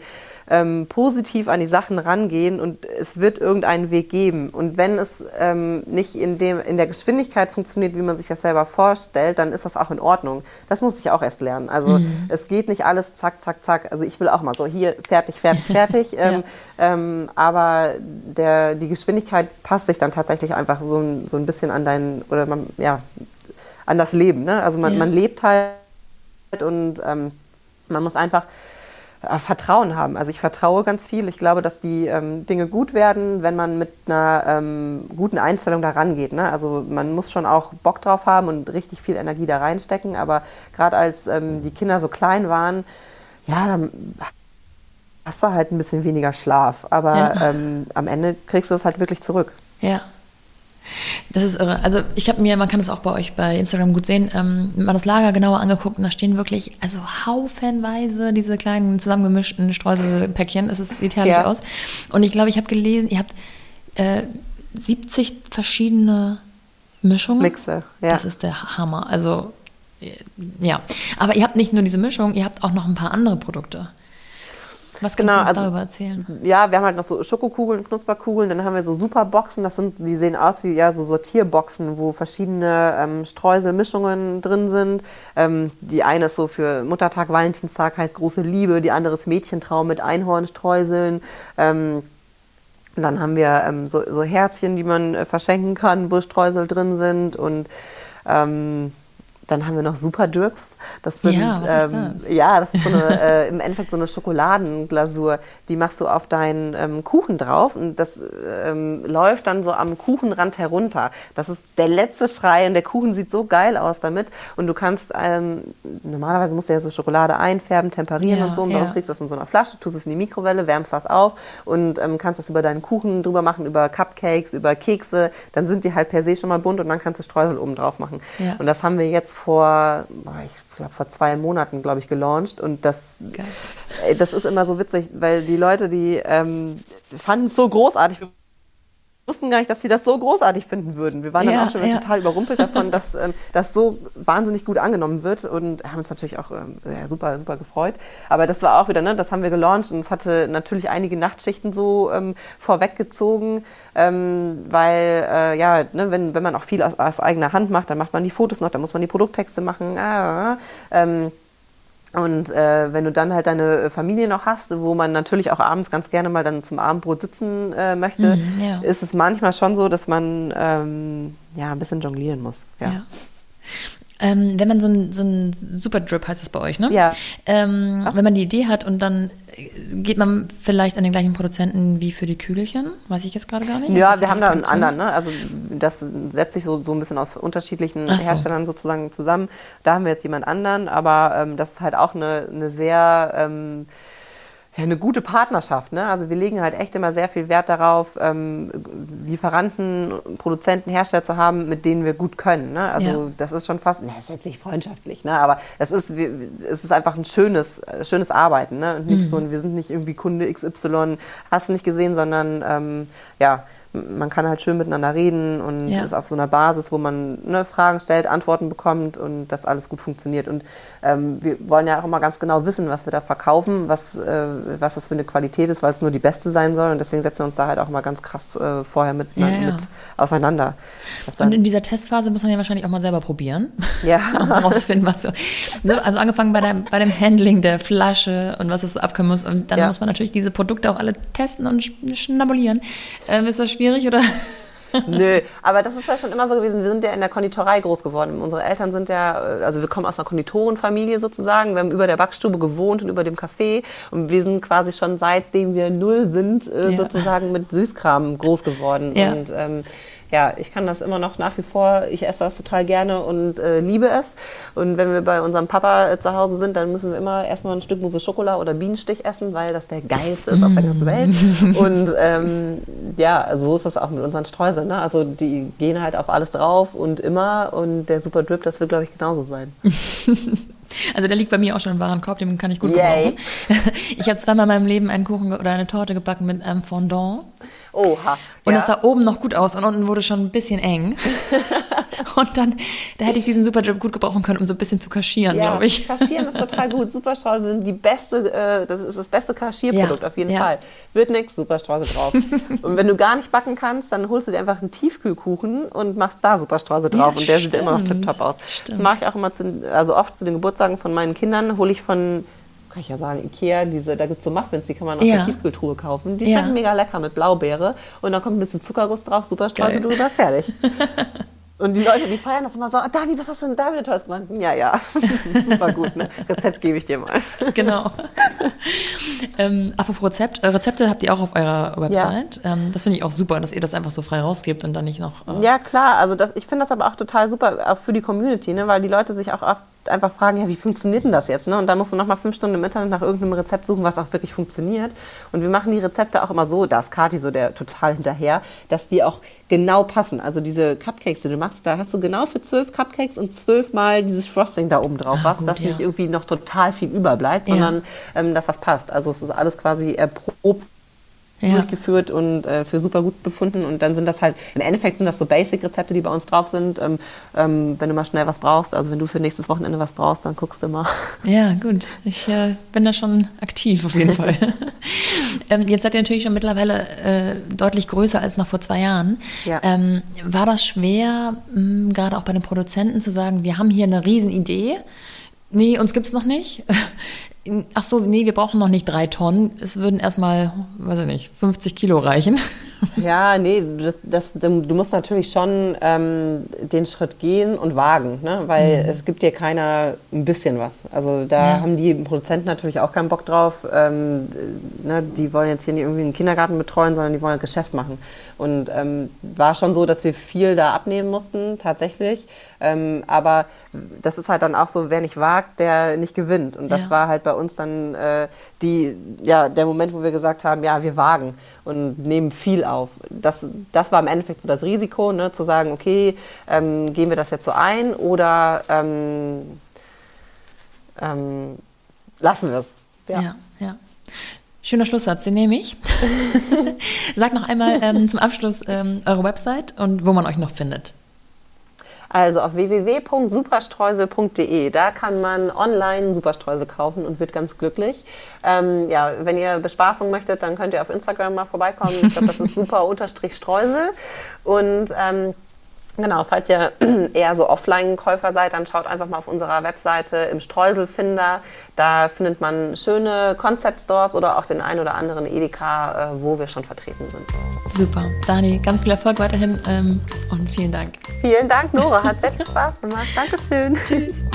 ähm, positiv an die Sachen rangehen und es wird irgendeinen Weg geben. Und wenn es ähm, nicht in, dem, in der Geschwindigkeit funktioniert, wie man sich das selber vorstellt, dann ist das auch in Ordnung. Das muss ich auch erst lernen. Also mhm. es geht nicht alles zack, zack, zack. Also ich will auch mal so hier fertig, fertig, fertig. ähm, ja. ähm, aber der, die Geschwindigkeit passt sich dann tatsächlich einfach so, so ein bisschen an dein, oder man, ja, an das Leben. Ne? Also man, ja. man lebt halt und ähm, man muss einfach Vertrauen haben. Also ich vertraue ganz viel. Ich glaube, dass die ähm, Dinge gut werden, wenn man mit einer ähm, guten Einstellung da rangeht. Ne? Also man muss schon auch Bock drauf haben und richtig viel Energie da reinstecken. Aber gerade als ähm, die Kinder so klein waren, ja, dann hast du halt ein bisschen weniger Schlaf. Aber ja. Ähm, am Ende kriegst du es halt wirklich zurück. Ja. Das ist irre. Also ich habe mir, man kann das auch bei euch bei Instagram gut sehen, ähm, mal das Lager genauer angeguckt und da stehen wirklich also haufenweise diese kleinen zusammengemischten Streuselpäckchen. Es sieht herrlich ja. aus. Und ich glaube, ich habe gelesen, ihr habt äh, 70 verschiedene Mischungen. Mixe, ja. Das ist der Hammer. Also äh, ja, aber ihr habt nicht nur diese Mischung, ihr habt auch noch ein paar andere Produkte. Was kannst genau, du uns also, darüber erzählen? Ja, wir haben halt noch so Schokokugeln, Knusperkugeln, dann haben wir so Superboxen, das sind, die sehen aus wie ja, so Sortierboxen, wo verschiedene ähm, Streuselmischungen drin sind. Ähm, die eine ist so für Muttertag, Valentinstag heißt große Liebe, die andere ist Mädchentraum mit Einhornstreuseln. Ähm, dann haben wir ähm, so, so, Herzchen, die man äh, verschenken kann, wo Streusel drin sind und ähm, dann haben wir noch Super Dirks. Das sind, ja, ähm, das? ja, das ist so eine, äh, im Endeffekt so eine Schokoladenglasur. Die machst du auf deinen ähm, Kuchen drauf und das ähm, läuft dann so am Kuchenrand herunter. Das ist der letzte Schrei und der Kuchen sieht so geil aus damit. Und du kannst, ähm, normalerweise musst du ja so Schokolade einfärben, temperieren ja, und so. Und uns kriegst du das in so einer Flasche, tust es in die Mikrowelle, wärmst das auf und ähm, kannst das über deinen Kuchen drüber machen, über Cupcakes, über Kekse. Dann sind die halt per se schon mal bunt und dann kannst du Streusel oben drauf machen. Ja. Und das haben wir jetzt vor, ich glaube, vor zwei Monaten, glaube ich, gelauncht. Und das, das ist immer so witzig, weil die Leute, die ähm, fanden es so großartig wussten gar nicht, dass sie das so großartig finden würden. Wir waren dann ja, auch schon ja. total überrumpelt davon, dass ähm, das so wahnsinnig gut angenommen wird und haben uns natürlich auch ähm, ja, super, super gefreut. Aber das war auch wieder, ne, das haben wir gelauncht und es hatte natürlich einige Nachtschichten so ähm, vorweggezogen, ähm, weil äh, ja, ne, wenn, wenn man auch viel aus, aus, eigener Hand macht, dann macht man die Fotos noch, dann muss man die Produkttexte machen. Ah, ähm, und äh, wenn du dann halt deine Familie noch hast, wo man natürlich auch abends ganz gerne mal dann zum Abendbrot sitzen äh, möchte, mm, ja. ist es manchmal schon so, dass man ähm, ja ein bisschen jonglieren muss. Ja. ja. Ähm, wenn man so ein, so ein Super Drip heißt das bei euch, ne? Ja. Ähm, wenn man die Idee hat und dann geht man vielleicht an den gleichen Produzenten wie für die Kügelchen? Weiß ich jetzt gerade gar nicht. Ja, wir haben da einen anderen, ne? Also das setzt sich so, so ein bisschen aus unterschiedlichen so. Herstellern sozusagen zusammen. Da haben wir jetzt jemand anderen, aber ähm, das ist halt auch eine, eine sehr ähm, ja, eine gute Partnerschaft. Ne? Also wir legen halt echt immer sehr viel Wert darauf, ähm, Lieferanten, Produzenten, Hersteller zu haben, mit denen wir gut können. Ne? Also ja. das ist schon fast, ne, das ist jetzt nicht freundschaftlich, ne? aber es ist, es ist einfach ein schönes, äh, schönes Arbeiten. Ne? Und nicht mhm. so, wir sind nicht irgendwie Kunde XY, hast du nicht gesehen, sondern ähm, ja, man kann halt schön miteinander reden und ja. ist auf so einer Basis, wo man ne, Fragen stellt, Antworten bekommt und das alles gut funktioniert. Und ähm, wir wollen ja auch immer ganz genau wissen, was wir da verkaufen, was, äh, was das für eine Qualität ist, weil es nur die beste sein soll. Und deswegen setzen wir uns da halt auch immer ganz krass äh, vorher mit, ja, mit auseinander. Und in dieser Testphase muss man ja wahrscheinlich auch mal selber probieren. Ja. um herauszufinden, was so. Ne? Also angefangen bei, dem, bei dem Handling der Flasche und was es so abkommen muss. Und dann muss man natürlich diese Produkte auch alle testen und schnabulieren. Ähm, ist das schwierig oder? Nö, aber das ist ja schon immer so gewesen. Wir sind ja in der Konditorei groß geworden. Unsere Eltern sind ja, also wir kommen aus einer Konditorenfamilie sozusagen. Wir haben über der Backstube gewohnt und über dem Café. Und wir sind quasi schon seitdem wir null sind, äh, ja. sozusagen mit Süßkram groß geworden. Ja. Und ähm, ja, ich kann das immer noch nach wie vor, ich esse das total gerne und äh, liebe es. Und wenn wir bei unserem Papa äh, zu Hause sind, dann müssen wir immer erstmal ein Stück Mousse Schokolade oder Bienenstich essen, weil das der geilste ist auf der ganzen Welt. Und ähm, ja, so ist das auch mit unseren Streuseln. Ne? Also die gehen halt auf alles drauf und immer. Und der Super Drip, das wird, glaube ich, genauso sein. Also der liegt bei mir auch schon im Warenkorb, den kann ich gut Yay. gebrauchen. Ich habe zweimal in meinem Leben einen Kuchen oder eine Torte gebacken mit einem Fondant. Oha. Und ja. das sah oben noch gut aus und unten wurde schon ein bisschen eng. und dann, da hätte ich diesen Superjob gut gebrauchen können, um so ein bisschen zu kaschieren, ja, glaube ich. Kaschieren ist total gut. Superstreusel sind die beste, äh, das ist das beste Kaschierprodukt ja, auf jeden. Fall. Wird nichts, Superstreusel drauf. und wenn du gar nicht backen kannst, dann holst du dir einfach einen Tiefkühlkuchen und machst da Superstreusel drauf. und der stimmt. sieht immer noch tipptopp aus. Stimmt. Das mache ich auch immer, zu, also oft zu den Geburtstagen von meinen Kindern, hole ich von kann ich ja sagen, Ikea, diese, da gibt es so Muffins, die kann man aus ja. der Tiefkühltruhe kaufen. Die schmecken ja. mega lecker mit Blaubeere. Und dann kommt ein bisschen Zuckerguss drauf, super Streusel drüber, fertig. Und die Leute, die feiern das immer so, oh, Dani, was hast du denn da wieder Tolles gemacht? Ja, ja, super gut, ne? Rezept gebe ich dir mal. Genau. ähm, apropos Rezept, äh, Rezepte habt ihr auch auf eurer Website. Ja. Ähm, das finde ich auch super, dass ihr das einfach so frei rausgebt und dann nicht noch... Äh ja, klar, also das, ich finde das aber auch total super, auch für die Community, ne? weil die Leute sich auch oft einfach fragen, ja, wie funktioniert denn das jetzt? Ne? Und dann musst du nochmal fünf Stunden im Internet nach irgendeinem Rezept suchen, was auch wirklich funktioniert. Und wir machen die Rezepte auch immer so, da ist Kati so der total hinterher, dass die auch genau passen. Also diese Cupcakes, die du machst, da hast du genau für zwölf Cupcakes und zwölfmal dieses Frosting da oben drauf, ah, was, dass ja. nicht irgendwie noch total viel überbleibt, sondern ja. ähm, dass das passt. Also es ist alles quasi erprobt ja. durchgeführt und äh, für super gut befunden. Und dann sind das halt, im Endeffekt sind das so Basic-Rezepte, die bei uns drauf sind. Ähm, ähm, wenn du mal schnell was brauchst, also wenn du für nächstes Wochenende was brauchst, dann guckst du mal. Ja, gut. Ich äh, bin da schon aktiv auf jeden Fall. ähm, jetzt seid ihr natürlich schon mittlerweile äh, deutlich größer als noch vor zwei Jahren. Ja. Ähm, war das schwer, mh, gerade auch bei den Produzenten zu sagen, wir haben hier eine Riesenidee, Nee, uns gibt es noch nicht. Ach so, nee, wir brauchen noch nicht drei Tonnen. Es würden erstmal, weiß ich nicht, 50 Kilo reichen. Ja, nee, das, das, du musst natürlich schon ähm, den Schritt gehen und wagen, ne? weil mhm. es gibt dir keiner ein bisschen was. Also da ja. haben die Produzenten natürlich auch keinen Bock drauf. Ähm, ne? Die wollen jetzt hier nicht irgendwie einen Kindergarten betreuen, sondern die wollen ein Geschäft machen. Und ähm, war schon so, dass wir viel da abnehmen mussten, tatsächlich. Ähm, aber das ist halt dann auch so, wer nicht wagt, der nicht gewinnt. Und das ja. war halt bei uns dann äh, die, ja, der Moment, wo wir gesagt haben, ja, wir wagen und nehmen viel auf. Das, das war im Endeffekt so das Risiko, ne, zu sagen, okay, ähm, gehen wir das jetzt so ein oder ähm, ähm lassen wir es. Ja. ja, ja. Schöner Schlusssatz, den nehme ich. Sag noch einmal ähm, zum Abschluss ähm, eure Website und wo man euch noch findet. Also auf www.superstreusel.de. Da kann man online Superstreusel kaufen und wird ganz glücklich. Ähm, ja, wenn ihr Bespaßung möchtet, dann könnt ihr auf Instagram mal vorbeikommen. Ich glaube, das ist super unterstrich Streusel. Und ähm, Genau, falls ihr eher so Offline-Käufer seid, dann schaut einfach mal auf unserer Webseite im Streuselfinder. Da findet man schöne Concept-Stores oder auch den ein oder anderen Edeka, äh, wo wir schon vertreten sind. Super. Dani, ganz viel Erfolg weiterhin ähm, und vielen Dank. Vielen Dank, Nora. Hat sehr viel Spaß gemacht. Dankeschön. Tschüss.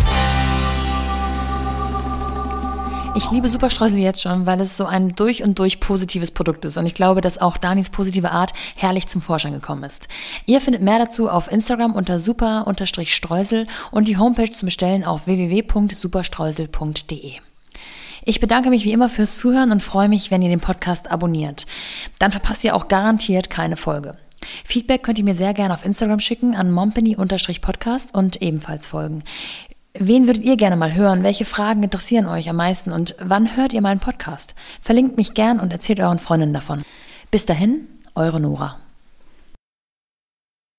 Ich liebe Superstreusel jetzt schon, weil es so ein durch und durch positives Produkt ist. Und ich glaube, dass auch Danis positive Art herrlich zum Vorschein gekommen ist. Ihr findet mehr dazu auf Instagram unter super-streusel und die Homepage zum Bestellen auf www.superstreusel.de. Ich bedanke mich wie immer fürs Zuhören und freue mich, wenn ihr den Podcast abonniert. Dann verpasst ihr auch garantiert keine Folge. Feedback könnt ihr mir sehr gerne auf Instagram schicken an mompany-podcast und ebenfalls folgen. Wen würdet ihr gerne mal hören? Welche Fragen interessieren euch am meisten? Und wann hört ihr meinen Podcast? Verlinkt mich gern und erzählt euren Freundinnen davon. Bis dahin, eure Nora.